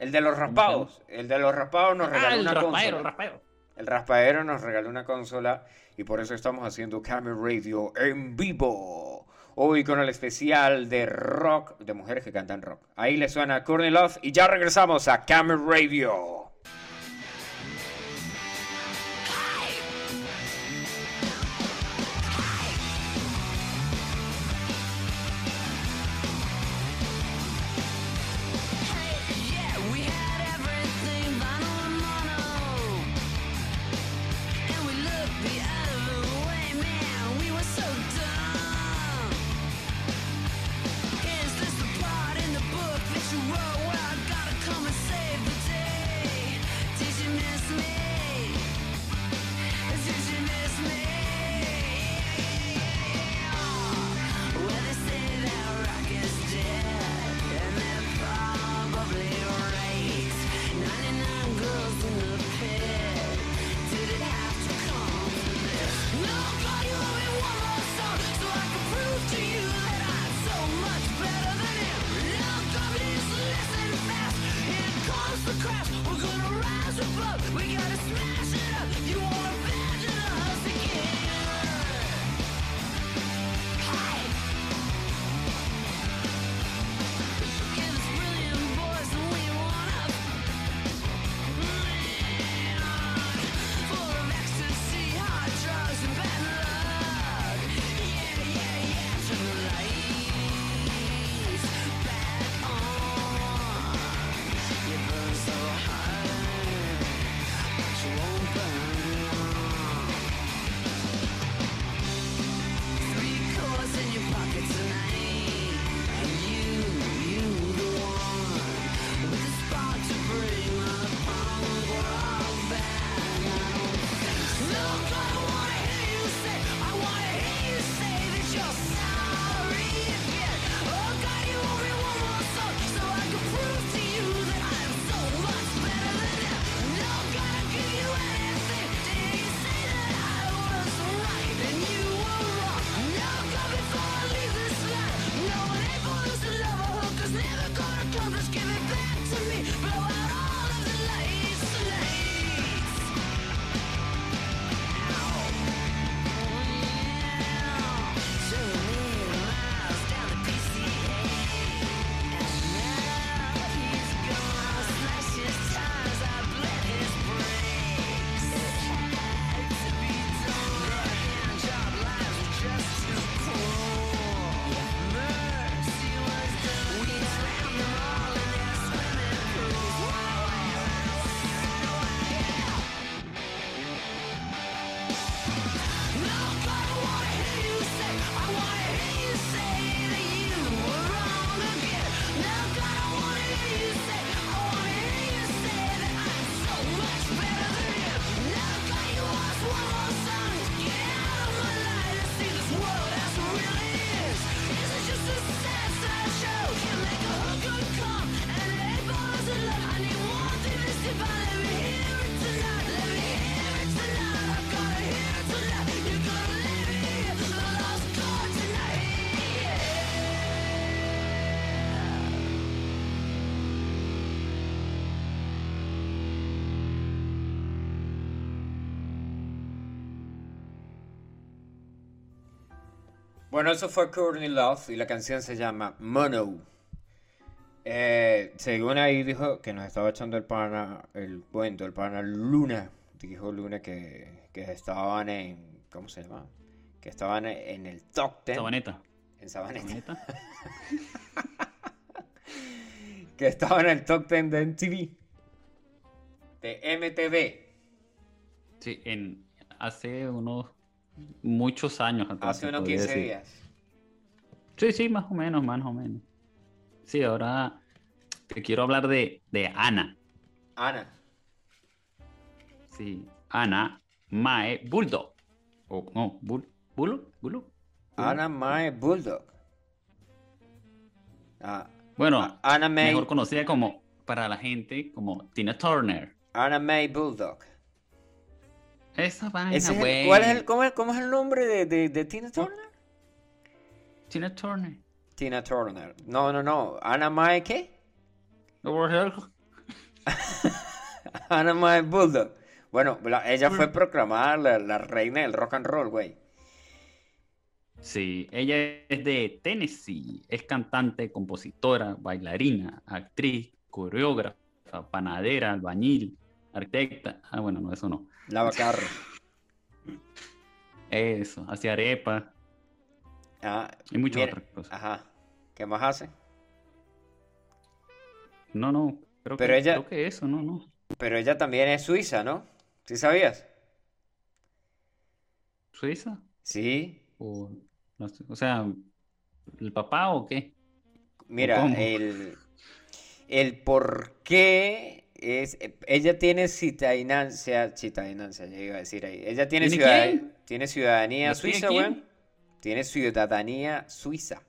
El de los raspados. El de los raspados nos Ah, regaló el una raspaero, consola. el raspaero. El raspadero nos regaló una consola y por eso estamos haciendo Camera Radio en vivo. Hoy con el especial de rock, de mujeres que cantan rock. Ahí le suena Courtney Love y ya regresamos a Camera Radio. Bueno, eso fue Courtney Love y la canción se llama Mono. Eh, según ahí dijo que nos estaba echando el pana, el cuento, el pana Luna. Dijo Luna que, que estaban en, ¿cómo se llama? Que estaban en el top 10. Sabaneta. En Sabaneta. Sabaneta. Que estaban en el top 10 de MTV. De MTV. Sí, en, hace unos muchos años atrás. Hace unos podría 15 decir. días. Sí, sí, más o menos, más o menos. Sí, ahora te quiero hablar de, de Ana. Ana. Sí, Ana Mae Bulldog. O no, Bull, Bulldog, Bulldog. Ana Mae Bulldog. Ah, Bueno, A- Ana Mae. mejor conocida como para la gente como Tina Turner. Ana Mae Bulldog. Esa vaina, es el-. ¿cuál es el, cómo, es, cómo es el nombre de, de, de Tina Turner? Tina Turner. Tina Turner. No, no, no. Ana Mae, ¿qué? Ana Mae Bulldog. Bueno, la- ella fue proclamada la, la reina del rock and roll, güey. Sí, ella es de Tennessee. Es cantante, compositora, bailarina, actriz, coreógrafa, panadera, albañil, arquitecta. Ah, bueno, no, eso no. Lava carro. Eso, hace arepa Ah, y muchas mira, otras cosas. Ajá. ¿Qué más hace? No, no, creo, Pero que, ella- creo que eso, no, no. Pero ella también es suiza, ¿no? ¿Sí sabías? ¿Suiza? Sí. O, no sé, o sea, ¿el papá o qué? Mira, el, el por qué es. Ella tiene ciudadancia. Ciudadancia, ya iba a decir ahí. Ella tiene, ¿Tiene ciudad- quién? tiene ciudadanía ¿La tiene suiza, güey. Tiene ciudadanía suiza.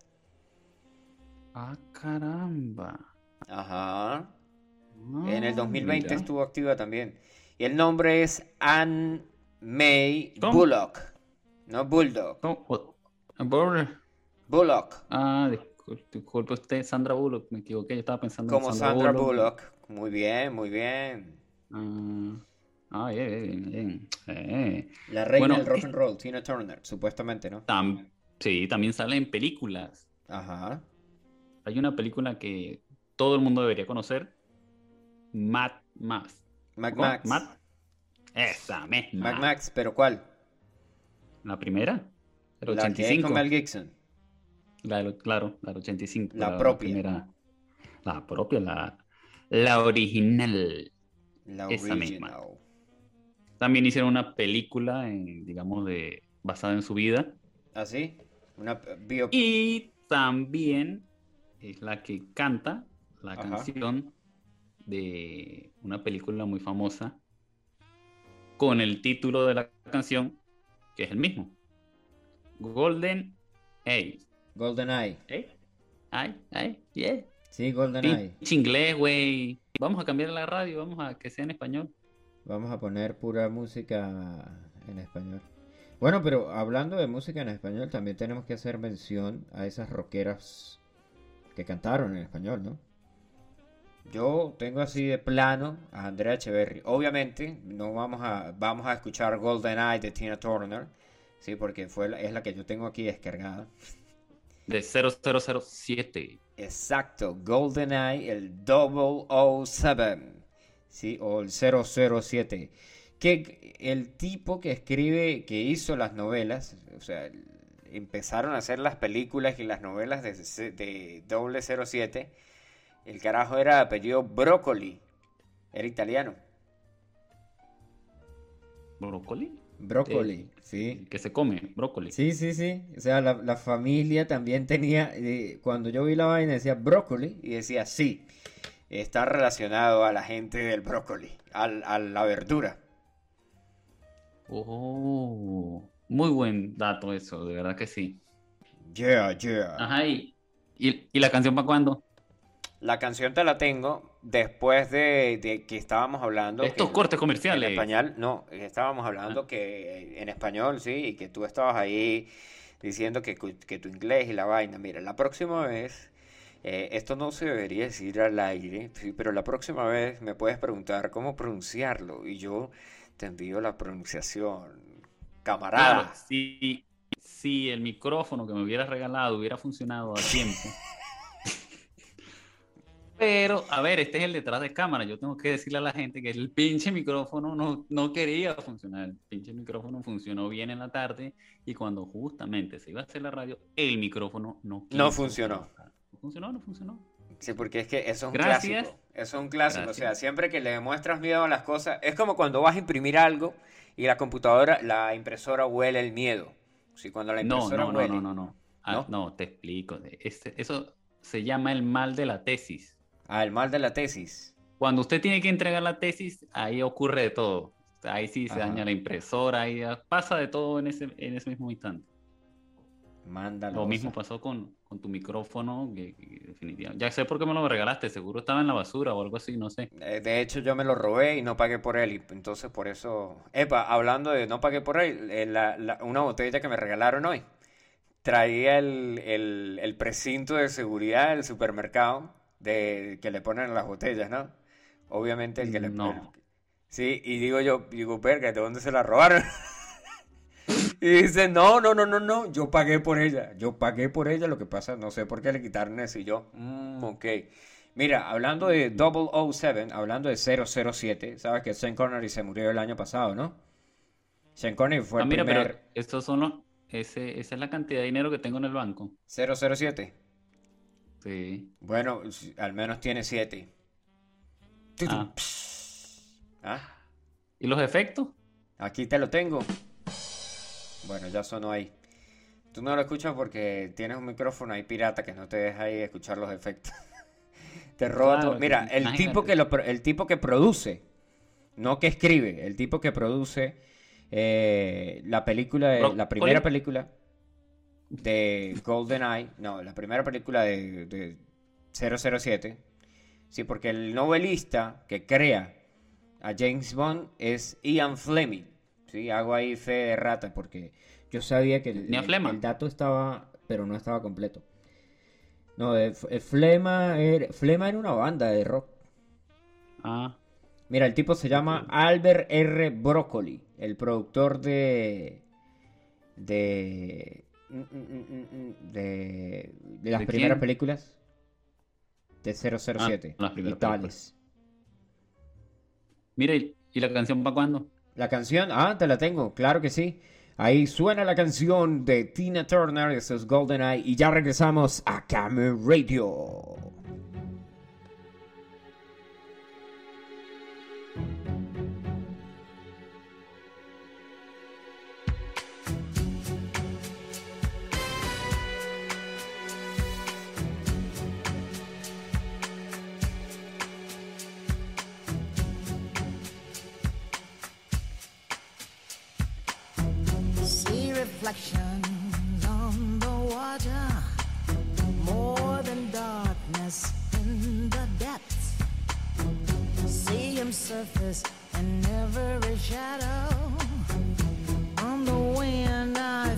Ah, caramba. Ajá. Ah, En el 2020 mira. estuvo activa también. Y el nombre es Anne May ¿Cómo? Bullock. No Bulldog. ¿Cómo? Bullock. Ah, disculpe usted, Sandra Bullock, me equivoqué, yo estaba pensando en Como Sandra Bullock. Muy bien, muy bien. Ah, ah, bien, bien, bien. La reina Bueno, del rock and roll, Tina Turner, supuestamente, ¿no? Tam- sí, también sale en películas. Ajá. Hay una película que todo el mundo debería conocer, Mad Max. ¿Cómo? Max. Mad- Esa misma. Mac Max, pero ¿cuál? La primera, el La que es 85. con Mel Gibson. La claro, la del 85. La propia. primera. La propia, la, la original. La Esa misma. original. También hicieron una película, en, digamos, de, basada en su vida. ¿Así? Una bio... Y también es la que canta la Ajá. canción de una película muy famosa con el título de la canción, que es el mismo. Golden Age. Golden Eye. ¿Eh? Ay, ay, yeah. Sí, Golden Eye. Pinche inglés, güey. Vamos a cambiar la radio, vamos a que sea en español. Vamos a poner pura música en español. Bueno, pero hablando de música en español, también tenemos que hacer mención a esas rockeras que cantaron en español, ¿no? Yo tengo así de plano a Andrea Echeverry. Obviamente, no vamos a, vamos a escuchar Golden Eye de Tina Turner, sí, porque fue la- es la que yo tengo aquí descargada. De 0007. Exacto, GoldenEye, el 007, ¿sí? O el 007. Que el tipo que escribe, que hizo las novelas, o sea, empezaron a hacer las películas y las novelas de, de 007, el carajo era apellido Broccoli, era italiano. ¿Brócoli? Broccoli, sí. Que se come, brócoli. Sí, sí, sí. O sea, la, la familia también tenía. eh, cuando yo vi la vaina decía brócoli y decía sí. Está relacionado a la gente del brócoli, al- a la verdura. Oh, muy buen dato eso, de verdad que sí. Yeah, yeah. Ajá, y, y, y la canción para cuándo? La canción te la tengo después de, de que estábamos hablando. Estos que- cortes En comerciales. español, no, estábamos hablando que en español, sí, y que tú estabas ahí diciendo que, que tu inglés y la vaina. Mira, la próxima vez, eh, esto no se debería decir al aire, sí, pero la próxima vez me puedes preguntar cómo pronunciarlo y yo te envío la pronunciación. Claro, Camarada. si, si el micrófono que me hubieras regalado hubiera funcionado a tiempo. Pero, a ver, este es el detrás de cámara. Yo tengo que decirle a la gente que el pinche micrófono no, no quería funcionar. El pinche micrófono funcionó bien en la tarde y cuando justamente se iba a hacer la radio, el micrófono no quiso funcionó. No funcionó, no funcionó. Sí, porque es que eso es un Gracias. clásico. Eso es un clásico. O sea, siempre que le demuestras miedo a las cosas, es como cuando vas a imprimir algo y la computadora, la impresora huele el miedo. Sí, cuando la No, impresora no, no, huele. no, no, no. Ah, ¿No? ¿No? te explico. Este- eso se llama el mal de la tesis. El mal de la tesis. Cuando usted tiene que entregar la tesis, ahí ocurre de todo. Ahí sí se Ajá. daña la impresora, ahí pasa de todo en ese, en ese mismo instante. Mándalo. Lo mismo pasó con, con tu micrófono, que, que definitivamente. Ya sé por qué me lo regalaste, seguro estaba en la basura o algo así, no sé. Eh, De hecho, yo me lo robé y no pagué por él. Y entonces, por eso. Epa, hablando de no pagué por él, eh, la- la- una botella que me regalaron hoy traía el, el- el precinto de seguridad del supermercado de, que le ponen las botellas, ¿no? Obviamente el que le No. Sí, y digo yo, digo, verga, ¿de dónde se la robaron? Y dice, no, no, no, no, no, yo pagué por ella, yo pagué por ella, lo que pasa, no sé por qué le quitaron eso y yo, mm, ok. Mira, hablando de 007, hablando de 007, sabes que Sean Connery se murió el año pasado, ¿no? Sean Connery fue Ah, el mira, primer pero estos son los. Ese, esa es la cantidad de dinero que tengo en el banco. 007. Sí. Bueno, al menos tiene 7. Ah. Ah, ¿Y los efectos? aquí te lo tengo. Bueno, ya sonó ahí. Tú no lo escuchas porque tienes un micrófono ahí pirata que no te deja ahí escuchar los efectos. Te roba Claro, todo. Mira, el tipo que lo, el tipo que produce, no que escribe, el tipo que produce eh, la película, de- la primera película de GoldenEye, no, la primera película de, de 007. Sí, porque el novelista que crea a James Bond es Ian Fleming. Sí, hago ahí fe de rata porque yo sabía que el, el- el dato estaba, pero no estaba completo. No, de- F- Flema era, Flema era una banda de rock. Ah, Mira, el tipo se llama Albert R. Broccoli, el productor de. de. De, de las ¿De primeras quién? películas de 007 Ah, y tales. mira, ¿y la canción para cuándo? La canción, ah, te la tengo, claro que sí. Ahí suena la canción de Tina Turner, eso es GoldenEye, y ya regresamos a Camera Radio. Reflections on the water, more than darkness in the depths. See him surface in every shadow. On the wind, I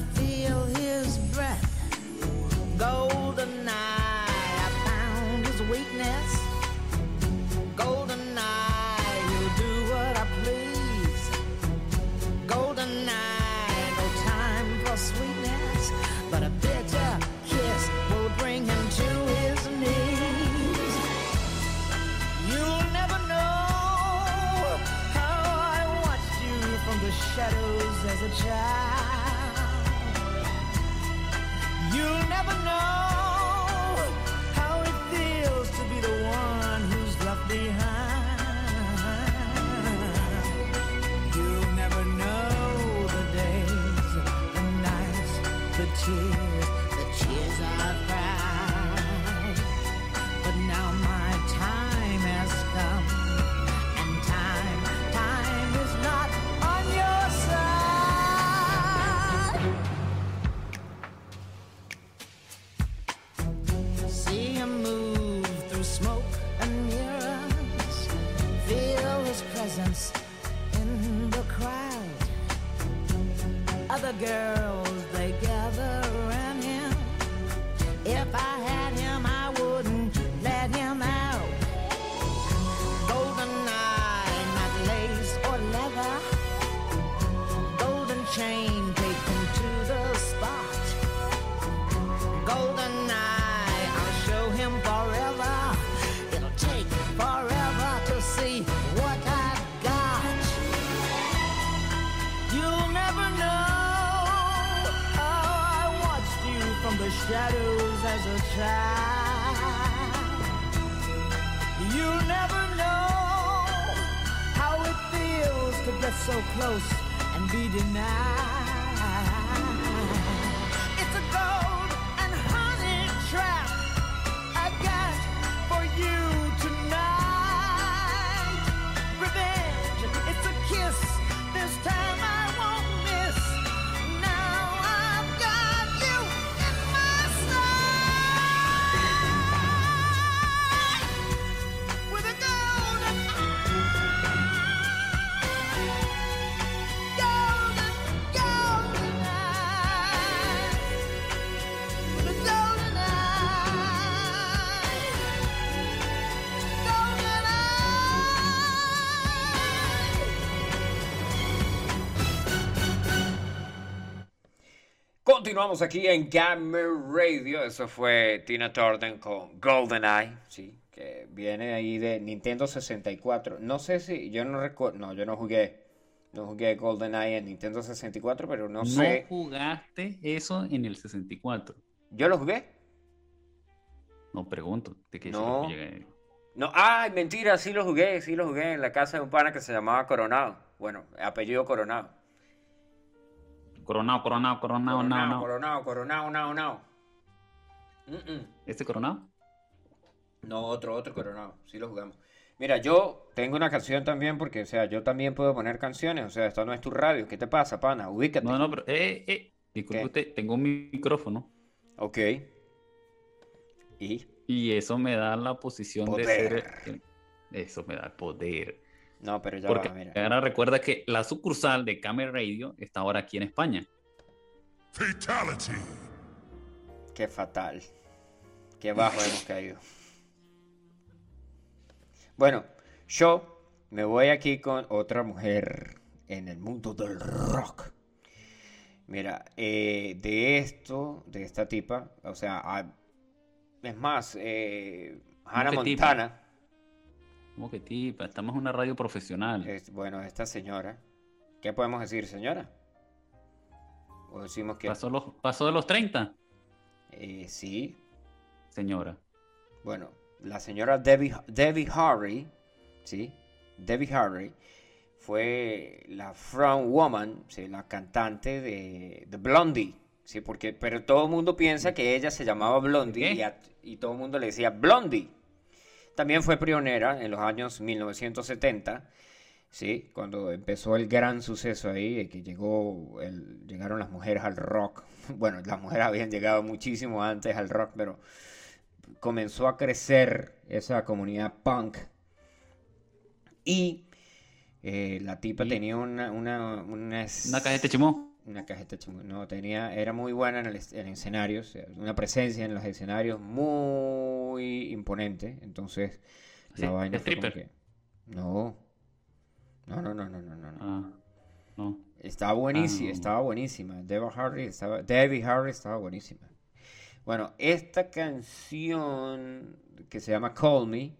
Continuamos aquí en Gamer Radio. Eso fue Tina Turner con GoldenEye, sí, que viene ahí de Nintendo 64. No sé si, yo no recuerdo, no, yo no jugué, no jugué GoldenEye en Nintendo 64, pero no No sé. jugaste eso en el 64. ¿Yo lo jugué? No pregunto. ¿de qué No. si? No, ay, mentira, sí lo jugué, sí lo jugué en la casa de un pana que se llamaba Coronado. Bueno, apellido Coronado. Coronado, coronado, coronado, no, Coronado, no. Coronado, Coronado, no, no. Mm, mm. ¿Este coronado? No, otro, otro Coronado, sí lo jugamos. Mira, yo tengo una canción también porque, o sea, yo también puedo poner canciones, o sea, esto no es tu radio. ¿Qué te pasa, pana? Ubícate. No, no, pero, eh, eh, disculpe ¿Qué? usted, tengo un micrófono Ok. ¿Y? y eso me da la posición de Poder. ser. el- Eso me da el poder. No, pero ya Porque va, mira. ahora recuerda que la sucursal de Camel Radio está ahora aquí en España. Fatality. Qué fatal. Qué bajo hemos caído. Bueno, yo me voy aquí con otra mujer en el mundo del rock. Mira, eh, de esto, de esta tipa, o sea, es más, eh, Hannah ¿Cómo que Como que tipa, estamos en una radio profesional. es, bueno, esta señora, ¿qué podemos decir, señora? O decimos que Pasó, los, pasó de los 30, eh, sí, señora. Bueno, la señora Debbie, Debbie Harry, ¿sí? Debbie Harry fue la front woman, ¿sí? la cantante de, de Blondie, ¿sí? Porque, pero todo el mundo piensa que ella se llamaba Blondie y, a- y todo el mundo le decía Blondie. También fue pionera en los años 1970, ¿sí? Cuando empezó el gran suceso ahí, de que llegó el- llegaron las mujeres al rock. Bueno, las mujeres habían llegado muchísimo antes al rock, pero comenzó a crecer esa comunidad punk. Y eh, la tipa tenía una, una, una, Una cajeta chimó. Una cajeta No, tenía, era muy buena en el, en escenarios, una presencia en los escenarios muy imponente. Entonces, la Sí, vaina fue como que. No. No, no, no, no, no, no. no. Ah, no. Estaba buenísima, Ah. estaba buenísima. Debbie Harry estaba, Debbie Harry estaba buenísima. Bueno, esta canción que se llama Call Me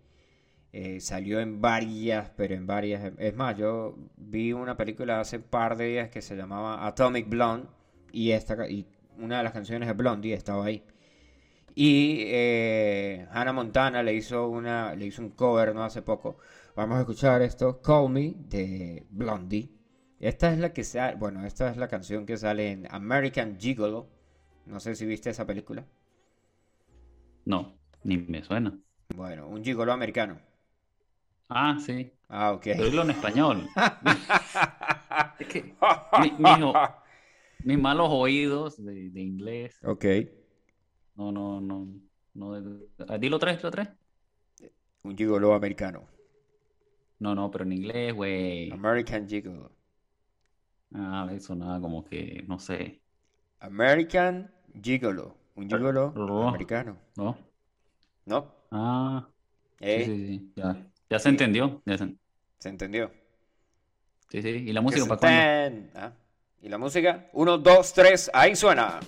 eh, salió en varias, pero en varias. Es más, yo vi una película hace par de días que se llamaba Atomic Blonde y esta y una de las canciones de Blondie estaba ahí. Y eh, Hannah Montana le hizo una, le hizo un cover no hace poco. Vamos a escuchar esto, Call Me de Blondie. Esta es la que sale, bueno, esta es la canción que sale en American Gigolo. No sé si viste esa película. No, ni me suena. Bueno, un gigolo americano. Ah, sí. Ah, ok. Pero en español. Es que mi- mijo, mis malos oídos de, de inglés. Ok. No, no, no. no ah, dilo tres, dilo tres. Un gigolo americano. No, no, pero en inglés, güey. American Gigolo. Ah, eso nada, como que, no sé. American Gigolo. Un gigolo americano. ¿No? ¿No? Ah, sí, ¿Eh? sí, sí. Ya, ya se entendió. Ya se- ¿Se entendió? Sí, sí. ¿Y la música para cuándo? Ah, ¿Y la música? Uno, dos, tres, ahí suena.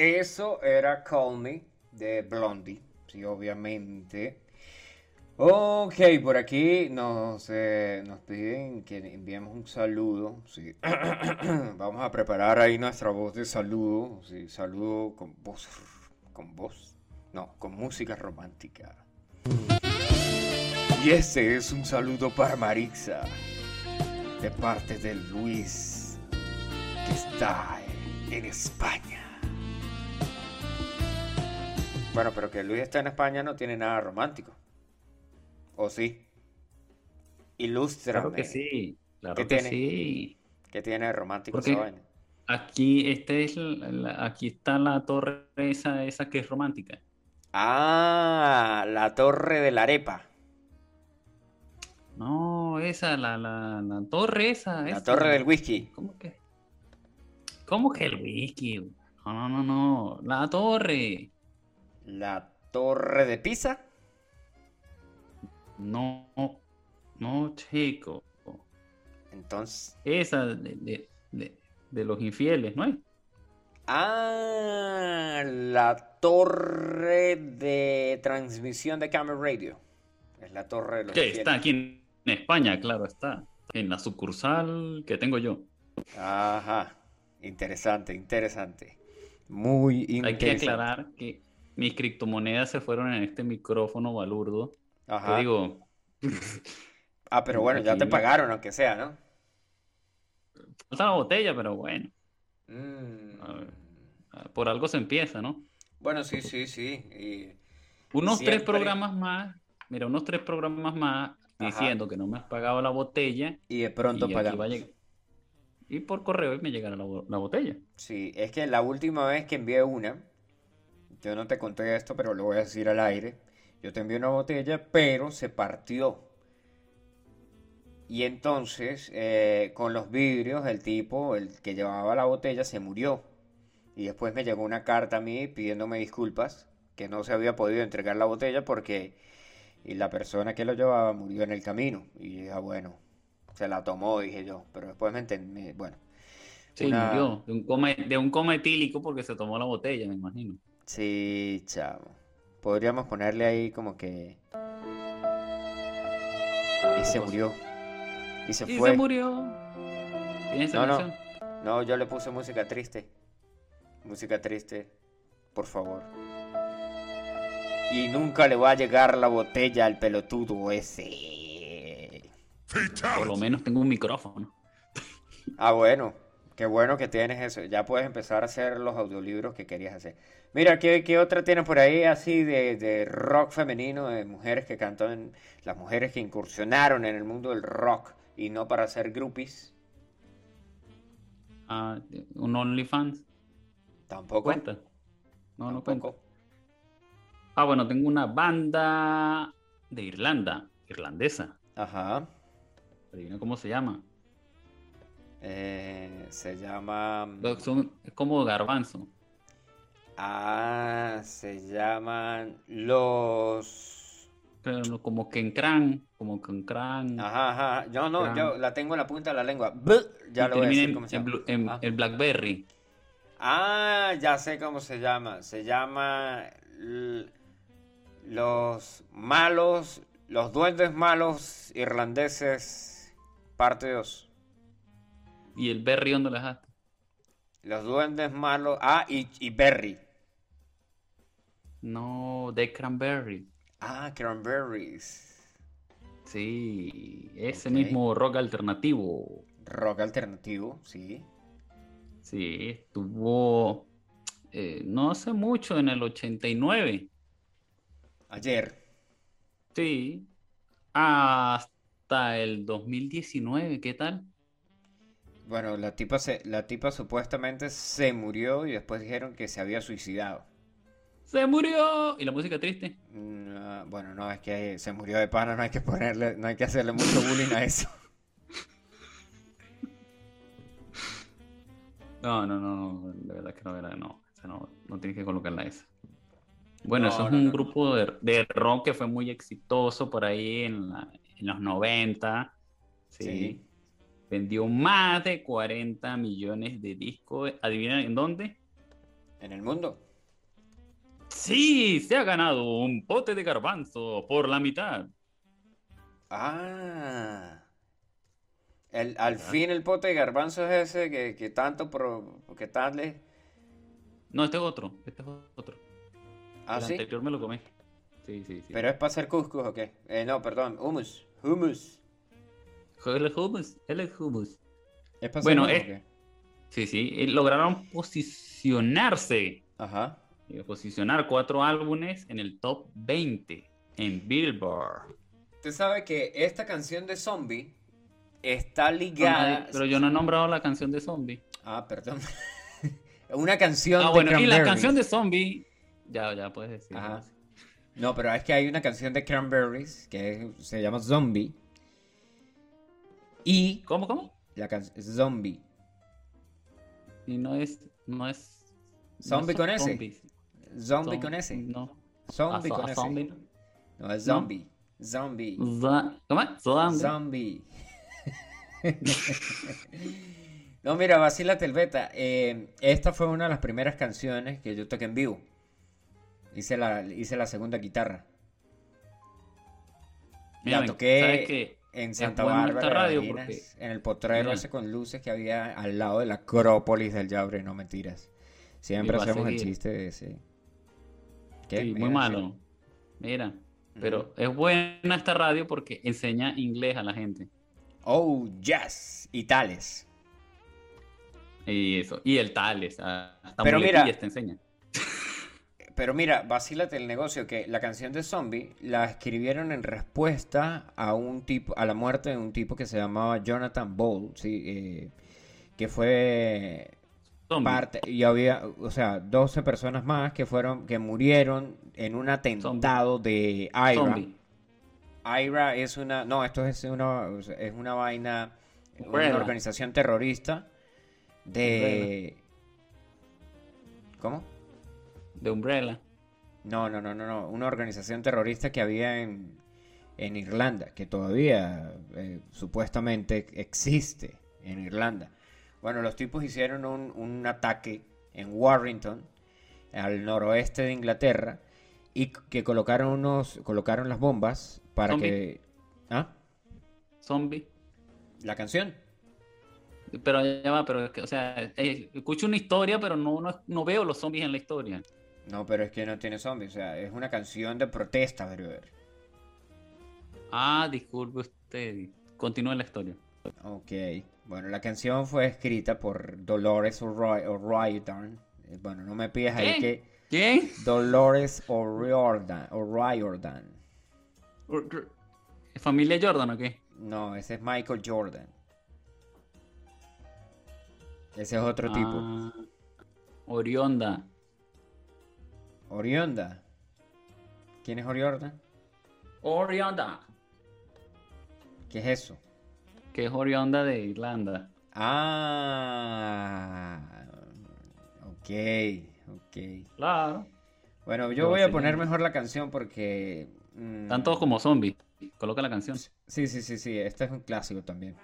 Eso era Call Me de Blondie. Sí, obviamente. Ok, por aquí nos, eh, nos piden que enviemos un saludo. Sí. Vamos a preparar ahí nuestra voz de saludo. Sí, saludo con voz. Con voz. No, con música romántica. Y este es un saludo para Marixa. De parte de Luis. Que está en España. Bueno, pero que Luis está en España no tiene nada romántico. ¿O sí? Ilústrame. Claro que sí, claro ¿Qué que tiene? sí. ¿Qué tiene romántico Porque- esa vaina? Aquí, este es la- la- aquí está la torre esa, esa que es romántica. Ah, la torre de la arepa. No, esa, la, la, la torre esa. La esa. torre del whisky. ¿Cómo que? ¿Cómo que el whisky? No, no, no, no. La torre. La torre de Pisa. No, no, chico. Entonces. Esa de, de, de, de los infieles, ¿no es? Ah, la torre de transmisión de Camera Radio. Es la torre de los Que infieles. está aquí en, España, claro, está. En la sucursal que tengo yo. Ajá. Interesante, interesante. Muy Hay que interesante. aclarar que mis criptomonedas se fueron en este micrófono balurdo. Te Ajá. digo, Ah, pero bueno, ya te pagaron, aunque sea, ¿no? falta la botella, pero bueno, Mm. A ver. por algo se empieza, ¿no? Bueno, sí, sí, sí. y- Unos tres programas más, mira, unos tres programas más Ajá. diciendo que no me has pagado la botella Y de pronto y pagamos. Y por correo me llegará la, la botella. Sí, es que la última vez que envié una, yo no te conté esto, pero lo voy a decir al aire. Yo te envié una botella, pero se partió. Y entonces, eh, con los vidrios, el tipo, el que llevaba la botella, se murió. Y después me llegó una carta a mí pidiéndome disculpas, que no se había podido entregar la botella porque y la persona que lo llevaba murió en el camino. Y yo dije, "Ah, bueno, se la tomó, dije yo. Pero después me entendí, bueno. Sí, Una- murió de un coma, de un coma etílico porque se tomó la botella, me imagino. Sí, chavo. Podríamos ponerle ahí como que... Y se murió. Y se Y fue. se murió. ¿Tienes esa No, no. canción? No, yo le puse música triste. Música triste, por favor. Y nunca le va a llegar la botella al pelotudo ese. Por lo menos tengo un micrófono. Ah, bueno. Qué bueno que tienes eso. Ya puedes empezar a hacer los audiolibros que querías hacer. Mira, ¿qué, qué otra tienes por ahí así de, de rock femenino, de mujeres que cantan, las mujeres que incursionaron en el mundo del rock y no para ser groupies? Ah, un OnlyFans. Tampoco. ¿Cuenta? No, no cuenta. Tampoco. Ah, bueno, tengo una banda de Irlanda, irlandesa. Ajá. Adivina cómo se llama. Eh, se llama... Son- es como garbanzo. Ah, se llaman los... Pero como Kenkran, como Kenkran. Ajá, ajá. Yo no, yo la tengo en la punta de la lengua. Ya lo voy a termina decir en, cómo se en llama. blu- en- Ah. en Blackberry. Ah, ya sé cómo se llama. Se llama Los malos, los duendes malos irlandeses, parte 2. ¿Y el Berry dónde lo dejaste? Los duendes malos. Ah, y, y Berry. No, The Cranberry. Ah, Cranberries. Sí, ese mismo rock alternativo. Rock alternativo, sí. Sí, estuvo eh, no hace mucho, en el 89. Ayer. Sí, hasta el 2019, ¿qué tal? Bueno, la tipa, se, la tipa supuestamente se murió y después dijeron que se había suicidado. ¡Se murió! ¿Y la música triste? Mm, ah, bueno, no, es que se murió de pana, no hay que ponerle, no hay que hacerle mucho bullying a eso. No, no, no, no, de verdad que no, de verdad, no, esa no, no tienes que colocarla esa. Bueno, No, eso es no, un no. grupo de, de rock que fue muy exitoso por ahí en, la- en los 90. Sí. Sí. Vendió más de 40 millones de discos. ¿Adivina en dónde? En el mundo. Sí, se ha ganado un pote de garbanzo por la mitad. Ah. El, al fin el pote de garbanzo es ese que, que tanto pro, que tal es. No, este es otro. Este es otro. Ah, el sí. anterior me lo comí. Sí, sí, sí. Pero es para hacer cuscús o qué? Eh, no, perdón, hummus. Hummus. El hummus, el hummus. ¿Es para Bueno, es- qué? Sí, sí. eh, Lograron posicionarse. Ajá. eh, Posicionar cuatro álbumes en el top 20 en Billboard. Usted sabe que esta canción de Zombie está ligada. pero yo no he nombrado la canción de Zombie. Ah, perdón. Una canción Ah, de bueno, y la canción de Zombie. Ya, ya puedes decir. Ajá. No, pero es que hay una canción de Cranberries que se llama Zombie. Y ¿Cómo, cómo? la canción Zombie. Y no es. No es. no Zombie con S. zombies. Zombie Zom- con S. No. Zombie Ah, con zo- S. zombie. No, es zombie. Zombie. Za- ¿Cómo? Zombie. Zombie. no, mira, vacílate el beta. Eh, esta fue una de las primeras canciones que yo toqué en vivo. Hice la, hice la segunda guitarra. Mira, la toqué ¿sabes qué? En Santa Bárbara, radio porque- en el potrero Mira. ese con luces que había al lado de la Acrópolis del Yabre, no mentiras. Siempre hacemos el chiste de ese. ¿Qué? Sí, Mira, muy malo. Mira. Pero es buena esta radio porque enseña inglés a la gente. Oh, yes. Y tales. Y eso. Y el Tales. ah, Hasta Pero mira- te enseña. Pero mira, vacílate el negocio que la canción de Zombie la escribieron en respuesta a un tipo, a la muerte de un tipo que se llamaba Jonathan Ball, sí, eh, que fue Zombie. parte y había, o sea, 12 personas más que fueron, que murieron en un atentado de IRA. Zombie. IRA es una, no, esto es una, es una vaina, una organización terrorista de, ¿cómo? De Umbrella. No, no, no, no, no. Una organización terrorista que había en, en Irlanda, que todavía eh, supuestamente existe en Irlanda. Bueno, los tipos hicieron un, un ataque en Warrington, al noroeste de Inglaterra, y que colocaron unos, colocaron las bombas para Zombie. que... ¿Ah? Zombie. La canción. Pero ya va, pero es que, o sea, eh, escucho una historia, pero no, no, no veo los zombies en la historia. No, pero es que no tiene zombies, o sea, es una canción de protesta, brother. Ah, disculpe usted. Continúe la historia. Ok, bueno, la canción fue escrita por Dolores O'Ri- O'Riordan. Eh, Bueno, no me pidas ahí que ¿Quién? Dolores O'Riordan. O'Riordan. ¿Es familia Jordan o qué? No, ese es Michael Jordan. Ese es otro tipo. Ah, Orionda. Orionda. ¿Quién es Oriordan? Orionda. ¿Qué es eso? Que es Orionda de Irlanda. Ah, ok, ok. Claro. Bueno, yo No, voy a poner mejor la canción porque... mm, Están todos como zombies. Coloca la canción. Sí, sí, sí, sí, este es un clásico también.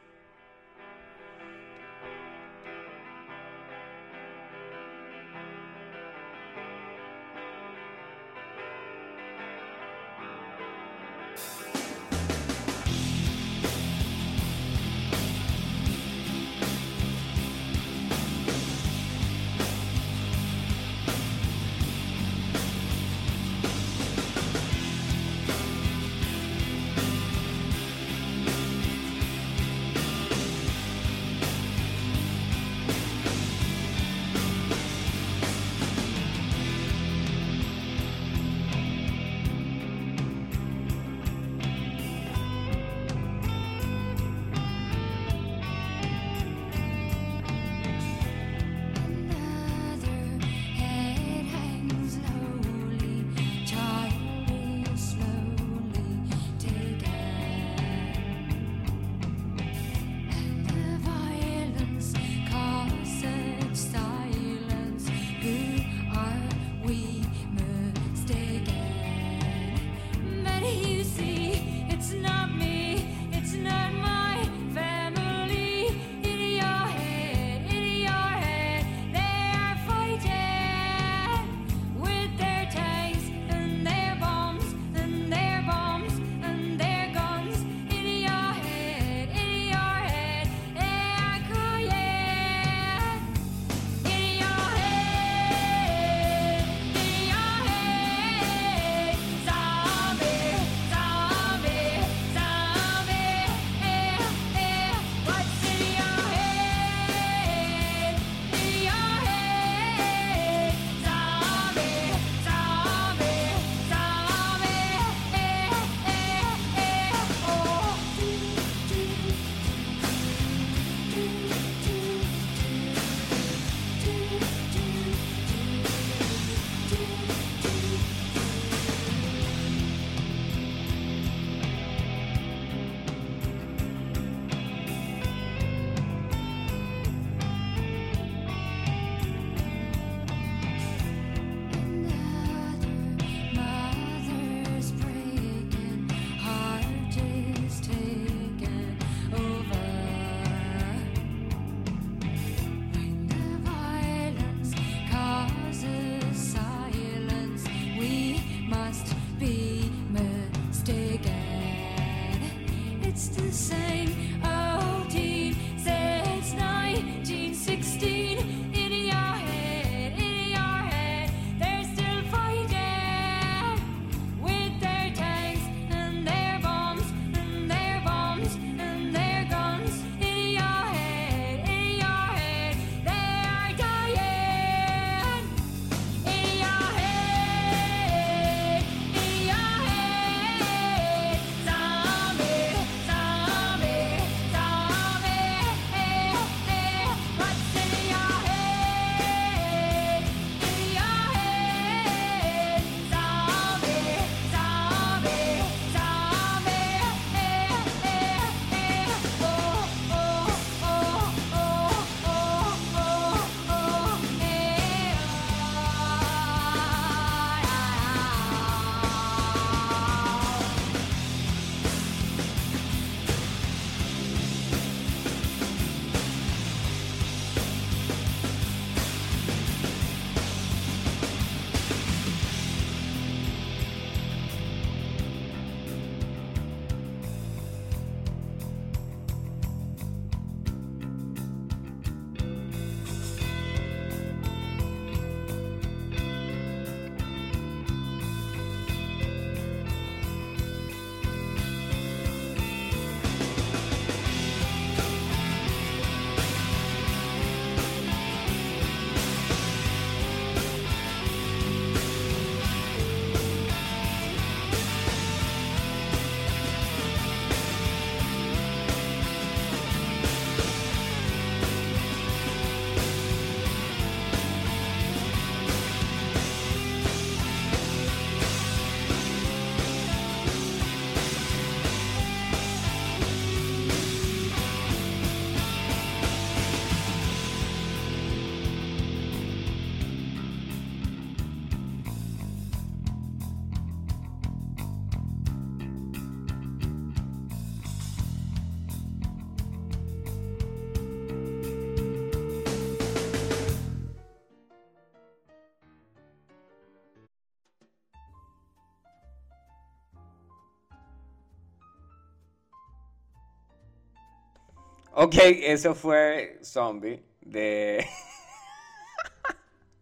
Ok, eso fue Zombie de...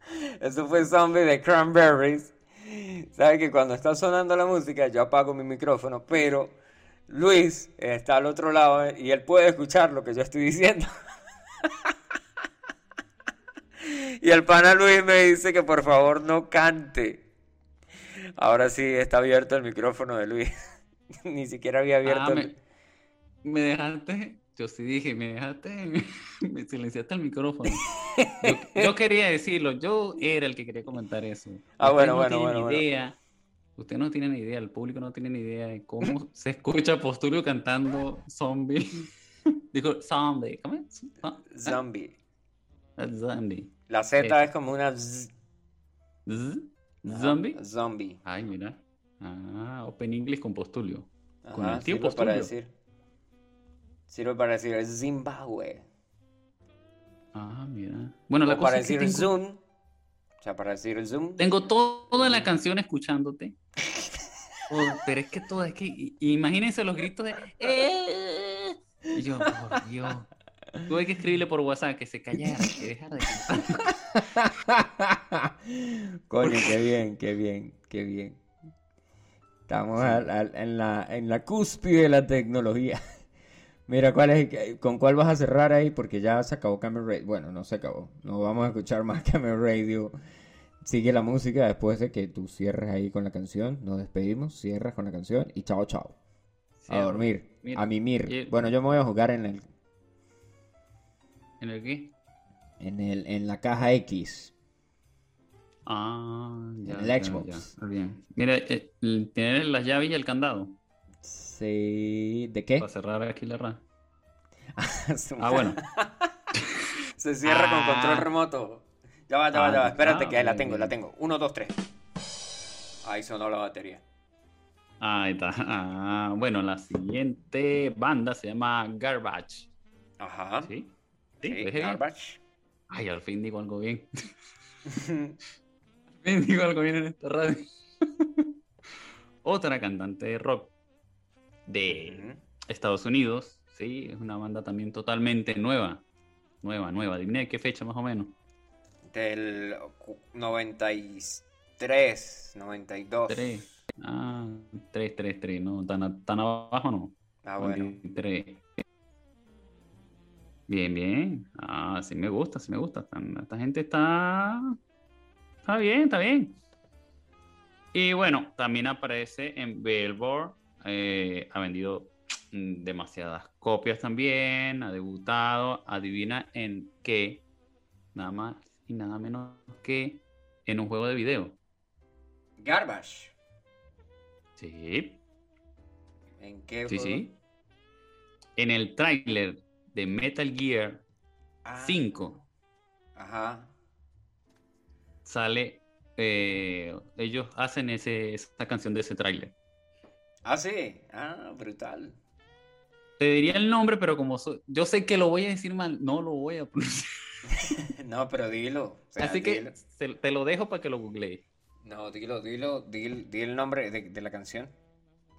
eso fue Zombie de Cranberries. Sabes que cuando está sonando la música yo apago mi micrófono, pero Luis está al otro lado y él puede escuchar lo que yo estoy diciendo. Y el pana Luis me dice que por favor no cante. Ahora sí está abierto el micrófono de Luis. Ni siquiera había abierto Ah, el... me, me dejaste, yo sí dije, me dejaste, me silenciaste el micrófono. Yo, yo quería decirlo, yo era el que quería comentar eso. Ah, Ustedes bueno, no bueno, bueno, bueno. idea, ustedes no tienen idea, el público no tiene ni idea de cómo se escucha Postulio cantando zombie. Dijo zombie, ¿cómo es? Ah, Zombie. ah, Zombie. La Z Eh. es como una Z. Z- Zombie. Zombie. Ay, mira. Ah, Open English con Postulio. Con el tío sirve para Postulio. decir. Sirve para decir Zimbabue. Ah, mira. Bueno, la O cosa para es que decir tengo, Zoom. O sea, para decir Zoom. tengo to- toda la canción escuchándote. Oh, pero es que todo, es que imagínense los gritos de "Eh". Y yo, por Dios. Tuve que escribirle por WhatsApp que se callara, que dejara de cantar. Coño, qué bien, qué bien, qué bien. Estamos al- al- en, la, en la cúspide de la tecnología. Mira, ¿cuál es, ¿con cuál vas a cerrar ahí? Porque ya se acabó Camel Radio. Bueno, no se acabó. No vamos a escuchar más Camel Radio. Sigue la música después de que tú cierres ahí con la canción. Nos despedimos, cierras con la canción y chao, chao. A dormir, mira, a mimir. Bueno, yo me voy a jugar en el, ¿En el qué? en el, en la caja X. Ah, ya, el ya, Xbox. ya, bien. Mira, eh, el- tener las llaves y el candado Sí, ¿de qué? para cerrar aquí la ra. Su Ah, bueno. Se cierra con control Ah. remoto. Ya va, ya va, Ah, ya va. ya Espérate que ahí la tengo, la tengo. Uno, dos, tres. Ahí sonó la batería. Ahí está. Ah, bueno, la siguiente banda se llama Garbage. Ajá. ¿Sí? Sí, dije bien. garbage. Ay, al fin digo algo bien. Al fin digo algo bien en esta radio. Otra cantante de rock de. Estados Unidos, sí, es una banda también totalmente nueva. Nueva, nueva. Dime qué fecha más o menos. Del cu- 93, 92. 3. Ah, 3, 3, 3. No, tan, tan abajo no. Ah, bueno. 93. Bien, bien. Ah, sí me gusta, sí me gusta. Esta gente está. Está bien, está bien. Y bueno, también aparece en Billboard. Eh, ha vendido mm, demasiadas copias también. Ha debutado. Adivina en qué. Nada más y nada menos que en un juego de video. Garbage. Sí, ¿En qué sí, juego? sí. En el tráiler de Metal Gear Ah, 5 Ajá. sale, eh, ellos hacen ese, esa canción de ese tráiler. Ah, sí. Ah, brutal. Te diría el nombre, pero como so- yo sé que lo voy a decir mal, no lo voy a pronunciar. No, pero dilo. o sea, Así que dilo. te lo dejo para que lo googlees. No, dilo, dilo, dil- di el nombre de, de la canción.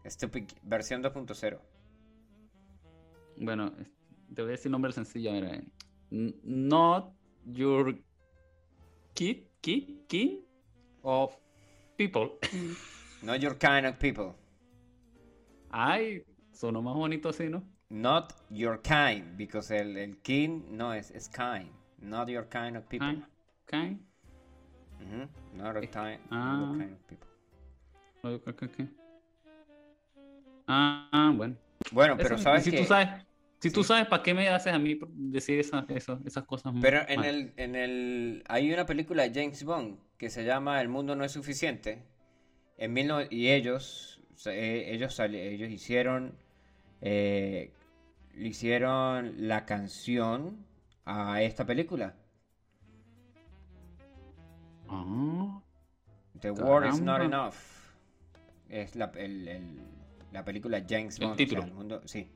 Stupid versión 2.0. Bueno, te voy a decir el nombre sencillo. Mira, Not your kid, kid, king of people. Not your kind of people. Ay, sonó más bonito así, ¿no? Not your kind, because el, el king no es, es kind. Not your kind of people. Kind, kind. Ujú, Not, your kind, not ah. your kind of people. Oye, ¿qué, qué, qué? Ah, ah, bueno. Bueno, pero Eso, sabes si que... tú sabes, si tú sabes, ¿para qué me haces a mí decir esas, esas, esas cosas? Pero en mal? el, en el... Hay una película de James Bond que se llama El mundo no es suficiente. En mil no- y ellos, eh, ellos, ellos hicieron... eh, hicieron la canción a esta película. Ah, The War is Not Caramba. Enough. Es la, el- el- la película James El Bond. o sea, título. el mundo- sí.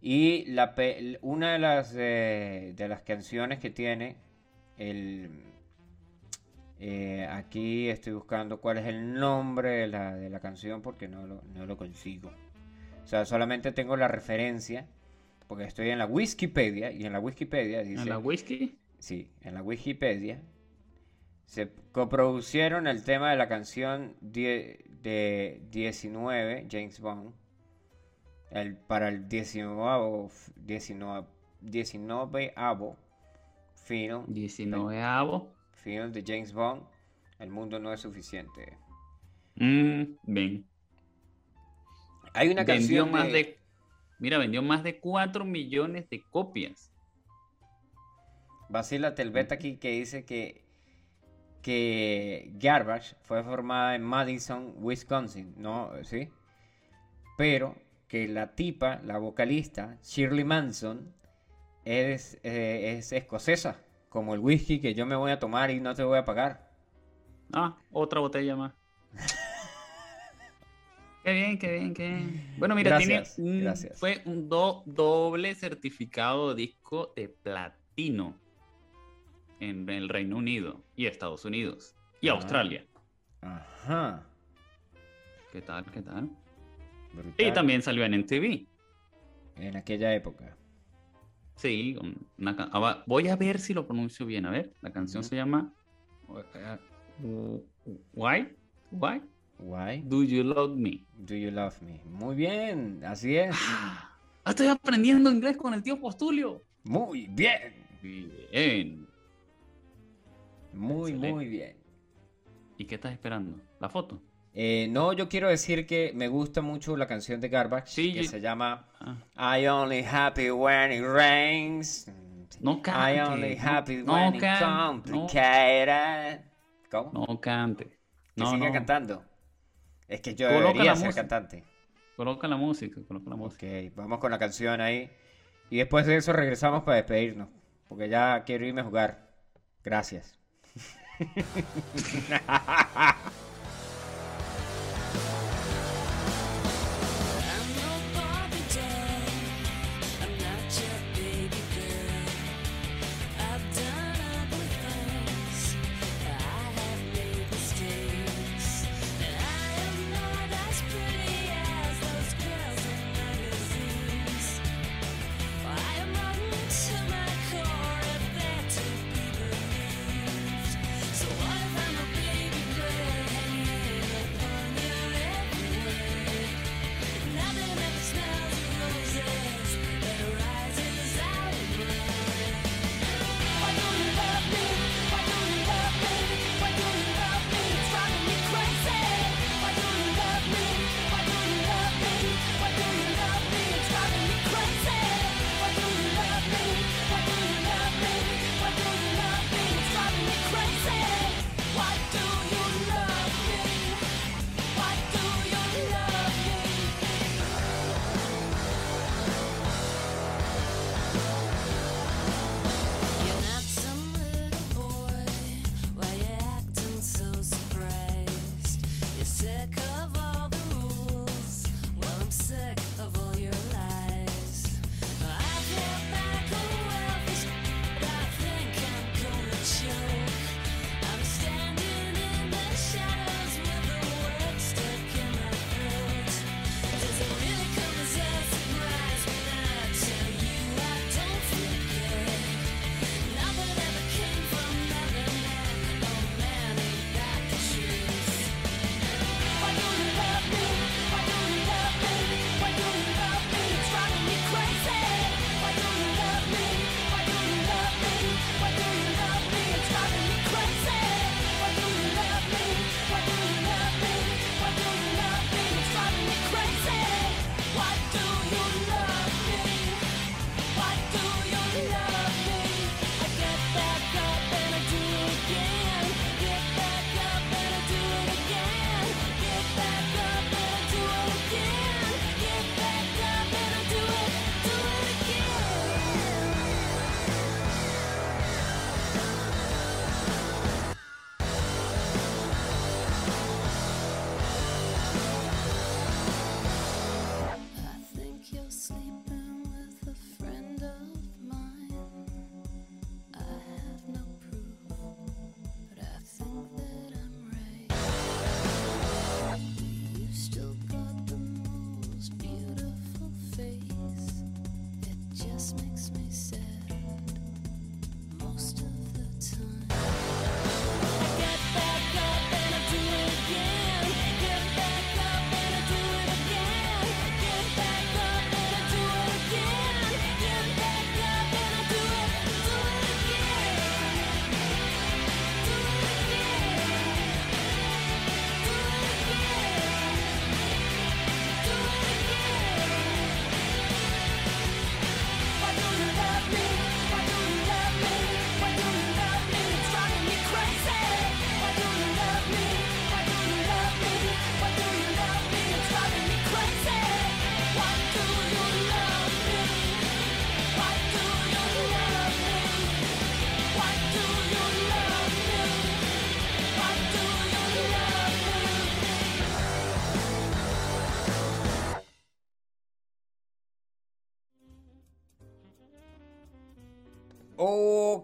Y la, una de las, eh, de las canciones que tiene, el, eh, aquí estoy buscando cuál es el nombre de la, de la canción porque no lo, no lo consigo. O sea, solamente tengo la referencia porque estoy en la Wikipedia y en la Wikipedia dice... ¿En la whisky? Sí, en la Wikipedia se coproducieron el tema de la canción die- de 19, James Bond, el, para el 19, 19, 19 film, 19 avo. Film de James Bond, El mundo no es suficiente. Mm, ven. Hay una vendió canción más de... de... Mira, vendió más de 4 millones de copias. Basila Telvet aquí que dice que, que Garbage fue formada en Madison, Wisconsin, ¿no? ¿Sí? Pero que la tipa, la vocalista, Shirley Manson, es, eh, es escocesa, como el whisky que yo me voy a tomar y no te voy a pagar. Ah, otra botella más. qué bien, qué bien, qué bien. Bueno, mira, Gracias, tiene un- gracias. fue un do- doble certificado de disco de platino en el Reino Unido y Estados Unidos y Ah. Australia. Ajá. ¿Qué tal? ¿Qué tal? brutal. Y también salió en MTV. En aquella época. Sí, una ah, voy a ver si lo pronuncio bien. A ver, la canción se llama uh, Why? Why Why Do You Love Me? do you love me? Muy bien, así es. Ah, estoy aprendiendo inglés con el tío Postulio. Muy bien. Bien. Muy, Excelente. muy bien. ¿Y qué estás esperando? ¿La foto? Eh, no, yo quiero decir que me gusta mucho la canción de Garbage Sí, que yo- se llama Ah, I only happy when it rains. No I cante, only no- happy no when no. complicated. ¿Cómo? no cante. que No, siga no. cantando. Es que yo Coloca debería ser música. cantante. Coloca la música, coloca la música. Ok, vamos con la canción ahí. Y después de eso regresamos para despedirnos. Porque ya quiero irme a jugar. Gracias.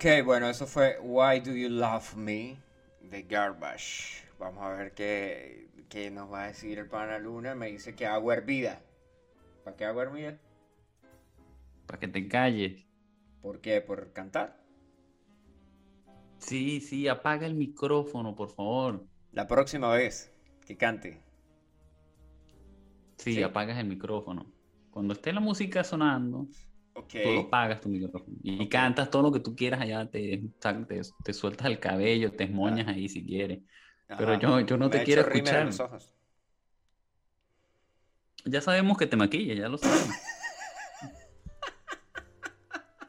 Ok, bueno, eso fue Why Do You Love Me de Garbage. Vamos a ver qué, qué nos va a decir el pana Luna. Me dice que agua hervida. ¿Para qué agua hervida? Para que te calles. ¿Por qué? ¿Por cantar? Sí, sí, apaga el micrófono, por favor. La próxima vez que cante. Sí, Sí. apagas el micrófono. Cuando esté la música sonando, Tú apagas tu micrófono. Y cantas todo lo que tú quieras allá, te, te, te sueltas el cabello, te esmoñas ahí si quieres. Pero yo, yo no Me te quiero en escuchar. los ojos. Ya sabemos que te maquillas, ya lo sabemos.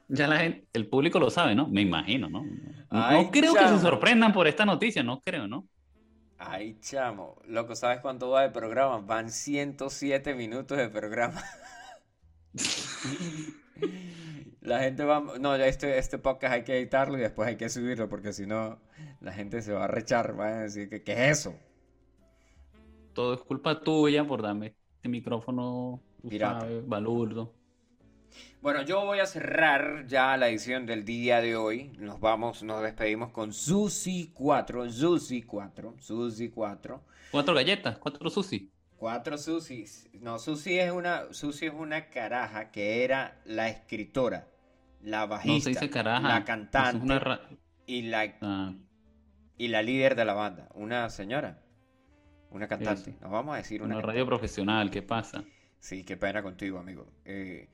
Ya la gente, el público lo sabe, ¿no? Me imagino, ¿no? No, Ay, no creo que se sorprendan por esta noticia, no creo, ¿no? Ay, chamo. Loco, ¿sabes cuánto va de programa? Van 107 minutos de programa. La gente va... No, ya este, este podcast hay que editarlo y después hay que subirlo porque si no la gente se va a rechar. Va a decir que ¿qué es eso? Todo es culpa tuya por darme este micrófono, Pirata. balurdo. Bueno, yo voy a cerrar ya la edición del día de hoy. Nos vamos, nos despedimos con Susi 4, Susi 4, Susi 4. Cuatro galletas, cuatro sushi. Cuatro Susis. No, Susi es una, Susi es una caraja que era la escritora, la No bajista, se dice caraja. la cantante es una ra- y, la, ah, y la líder de la banda. Una señora, una cantante. Eso. Nos vamos a decir una una cantante. radio profesional, ¿qué pasa? Sí, qué pena contigo, amigo. Eh,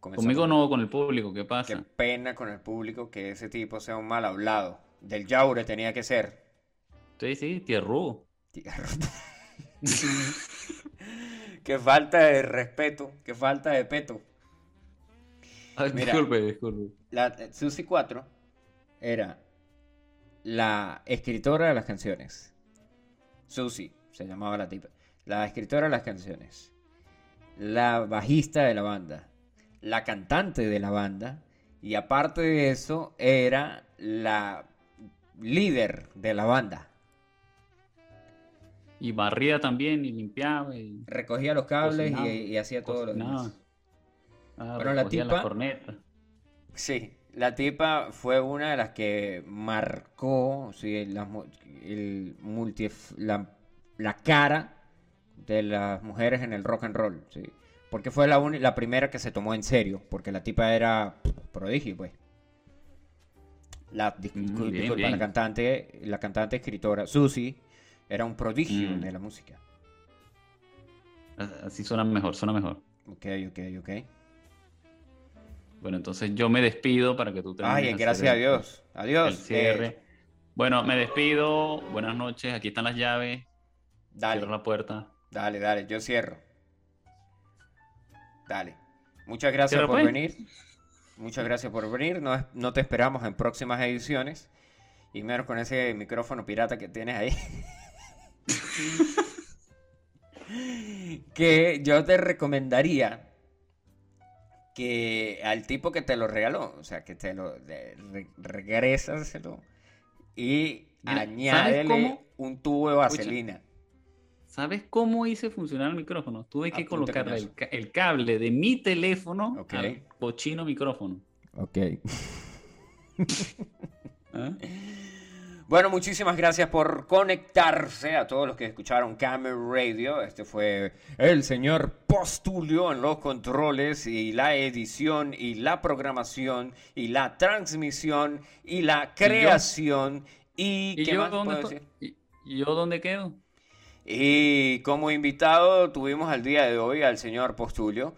Conmigo no, con el público, ¿qué Qué pasa? pena con el público que ese tipo sea un mal hablado. Del Yaure tenía que ser. Sí, sí, tierrugo. Qué falta de respeto, qué falta de peto. Ay, Mira. disculpe, disculpe. La Susi 4 era la escritora de las canciones. Susi se llamaba la tipa. La escritora de las canciones. La bajista de la banda. La cantante de la banda. Y aparte de eso, era la líder de la banda. Y barría también, y limpiaba, y Recogía los cables y, Cocinaba, y hacía todo lo demás. Ah, Bueno, la tipa- las cornetas. Sí, la tipa fue una de las que marcó sí, la, el multi, la, la cara de las mujeres en el rock and roll, sí. Porque fue la, la primera que se tomó en serio, porque la tipa era prodigio, pues. La, Mm, bien, la cantante, la cantante escritora Susie era un prodigio Mm. de la música. Así suena mejor, suena mejor. Ok, ok, ok. Bueno, entonces yo me despido para que tú termines Ay, gracias a Dios. Adiós. El cierre. Eh, Bueno, me despido. Buenas noches. Aquí están las llaves. dale. Cierro la puerta. Dale, dale, yo cierro. Dale. Muchas gracias por pues. venir. Muchas gracias por venir. No, no te esperamos en próximas ediciones. Y menos con ese micrófono pirata que tienes ahí. que yo te recomendaría que al tipo que te lo regaló, o sea, que te lo de- re- y Mira, ¿sabes añádele un tubo de vaselina. ¿Sabes cómo hice funcionar el micrófono? Tuve que colocarle con el, cable de mi teléfono Ok. al cochino micrófono. Ok. ¿Ah? Bueno, muchísimas gracias por conectarse a todos los que escucharon Camel Radio. Este fue el señor Postulio en los controles y la edición y la programación y la transmisión y la creación y, ¿Y qué yo más dónde puedo estoy? decir? ¿Y, yo dónde quedo? Y como invitado tuvimos al día de hoy al señor Postulio.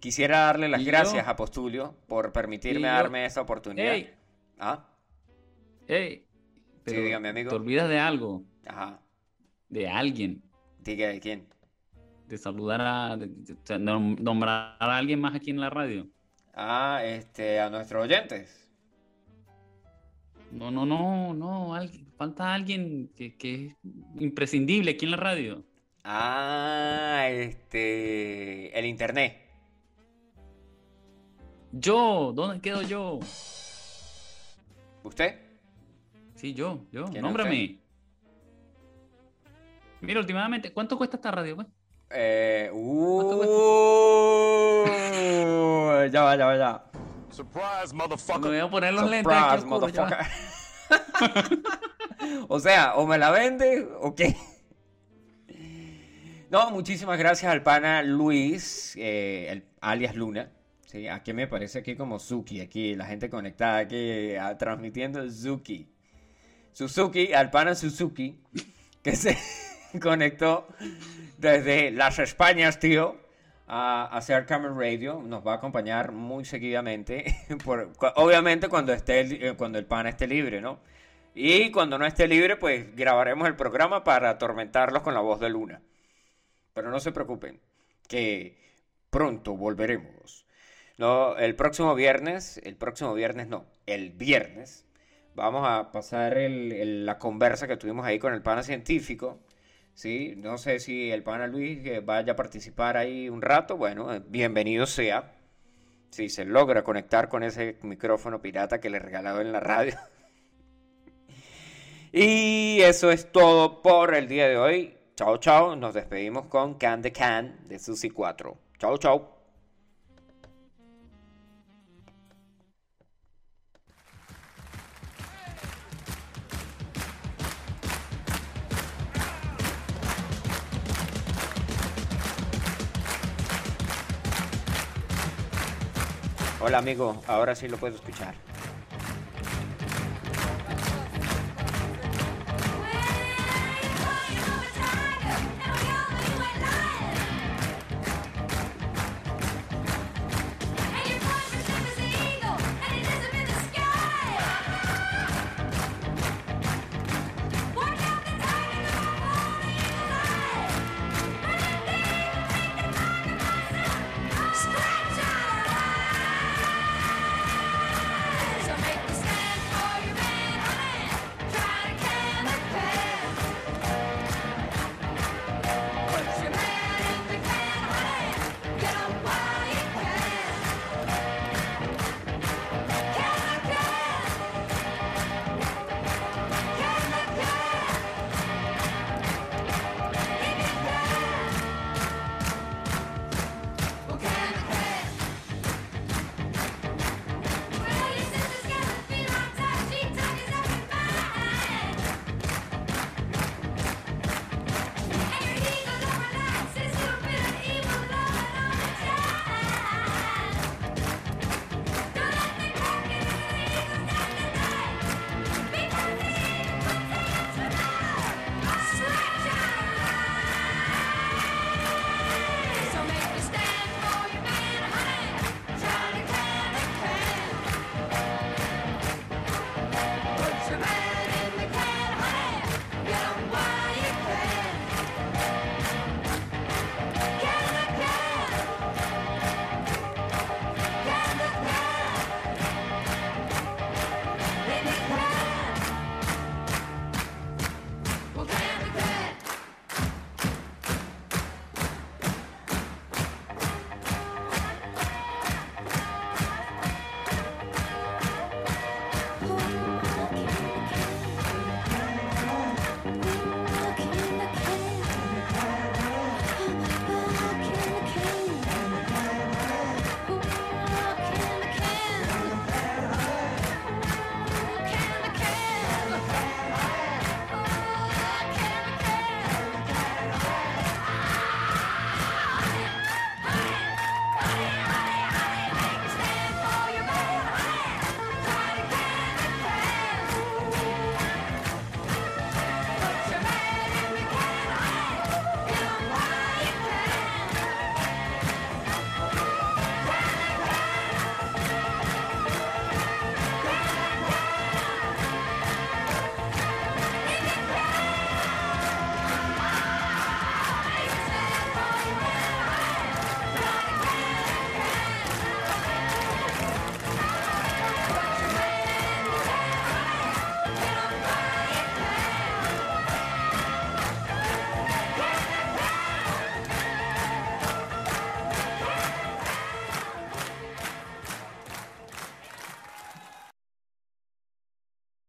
Quisiera darle las gracias a Postulio por permitirme darme esta oportunidad. ¡Ey! Ah, ¡Ey! Sí, Pero dígame, amigo. Te olvidas de algo, ajá. de alguien, Diga de quién. de saludar a, de, de- nombrar a alguien más aquí en la radio. Ah, este, a nuestros oyentes. No, no, no, no, alguien- falta alguien que, que es imprescindible aquí en la radio. Ah, este, el internet. Yo, ¿dónde quedo yo? ¿Usted? Sí, yo, yo, ¿Quién es nómbrame. Mira, últimamente, ¿cuánto cuesta esta radio? pues? Eh, ¿Cuánto uh, ya va, ya va, ya. Surprise, Me motherfucker. voy a poner los lentes Surprise, motherfucker. o sea, o me la vende o qué. No, muchísimas gracias al pana Luis, eh, el- alias Luna. Sí, aquí me parece aquí como Suki, aquí la gente conectada aquí ah, transmitiendo Suki. Suzuki, al pana Suzuki, que se conectó desde las Españas, tío, a hacer Camera Radio. Nos va a acompañar muy seguidamente, por- obviamente cuando, esté el, eh, cuando el pana esté libre, ¿no? Y cuando no esté libre, pues grabaremos el programa para atormentarlos con la voz de Luna. Pero no se preocupen, que pronto volveremos. No, el próximo viernes, el próximo viernes no, el viernes, vamos a pasar la conversa que tuvimos ahí con el pana científico. ¿sí? No sé si el pana Luis eh, vaya a participar ahí un rato. Bueno, eh, bienvenido sea. Si se logra conectar con ese micrófono pirata que le regalado en la radio. Y eso es todo por el día de hoy. Chao, chao. Nos despedimos con Can the Can de Susi 4. Chao, chao. Hola amigo, ahora sí lo puedo escuchar.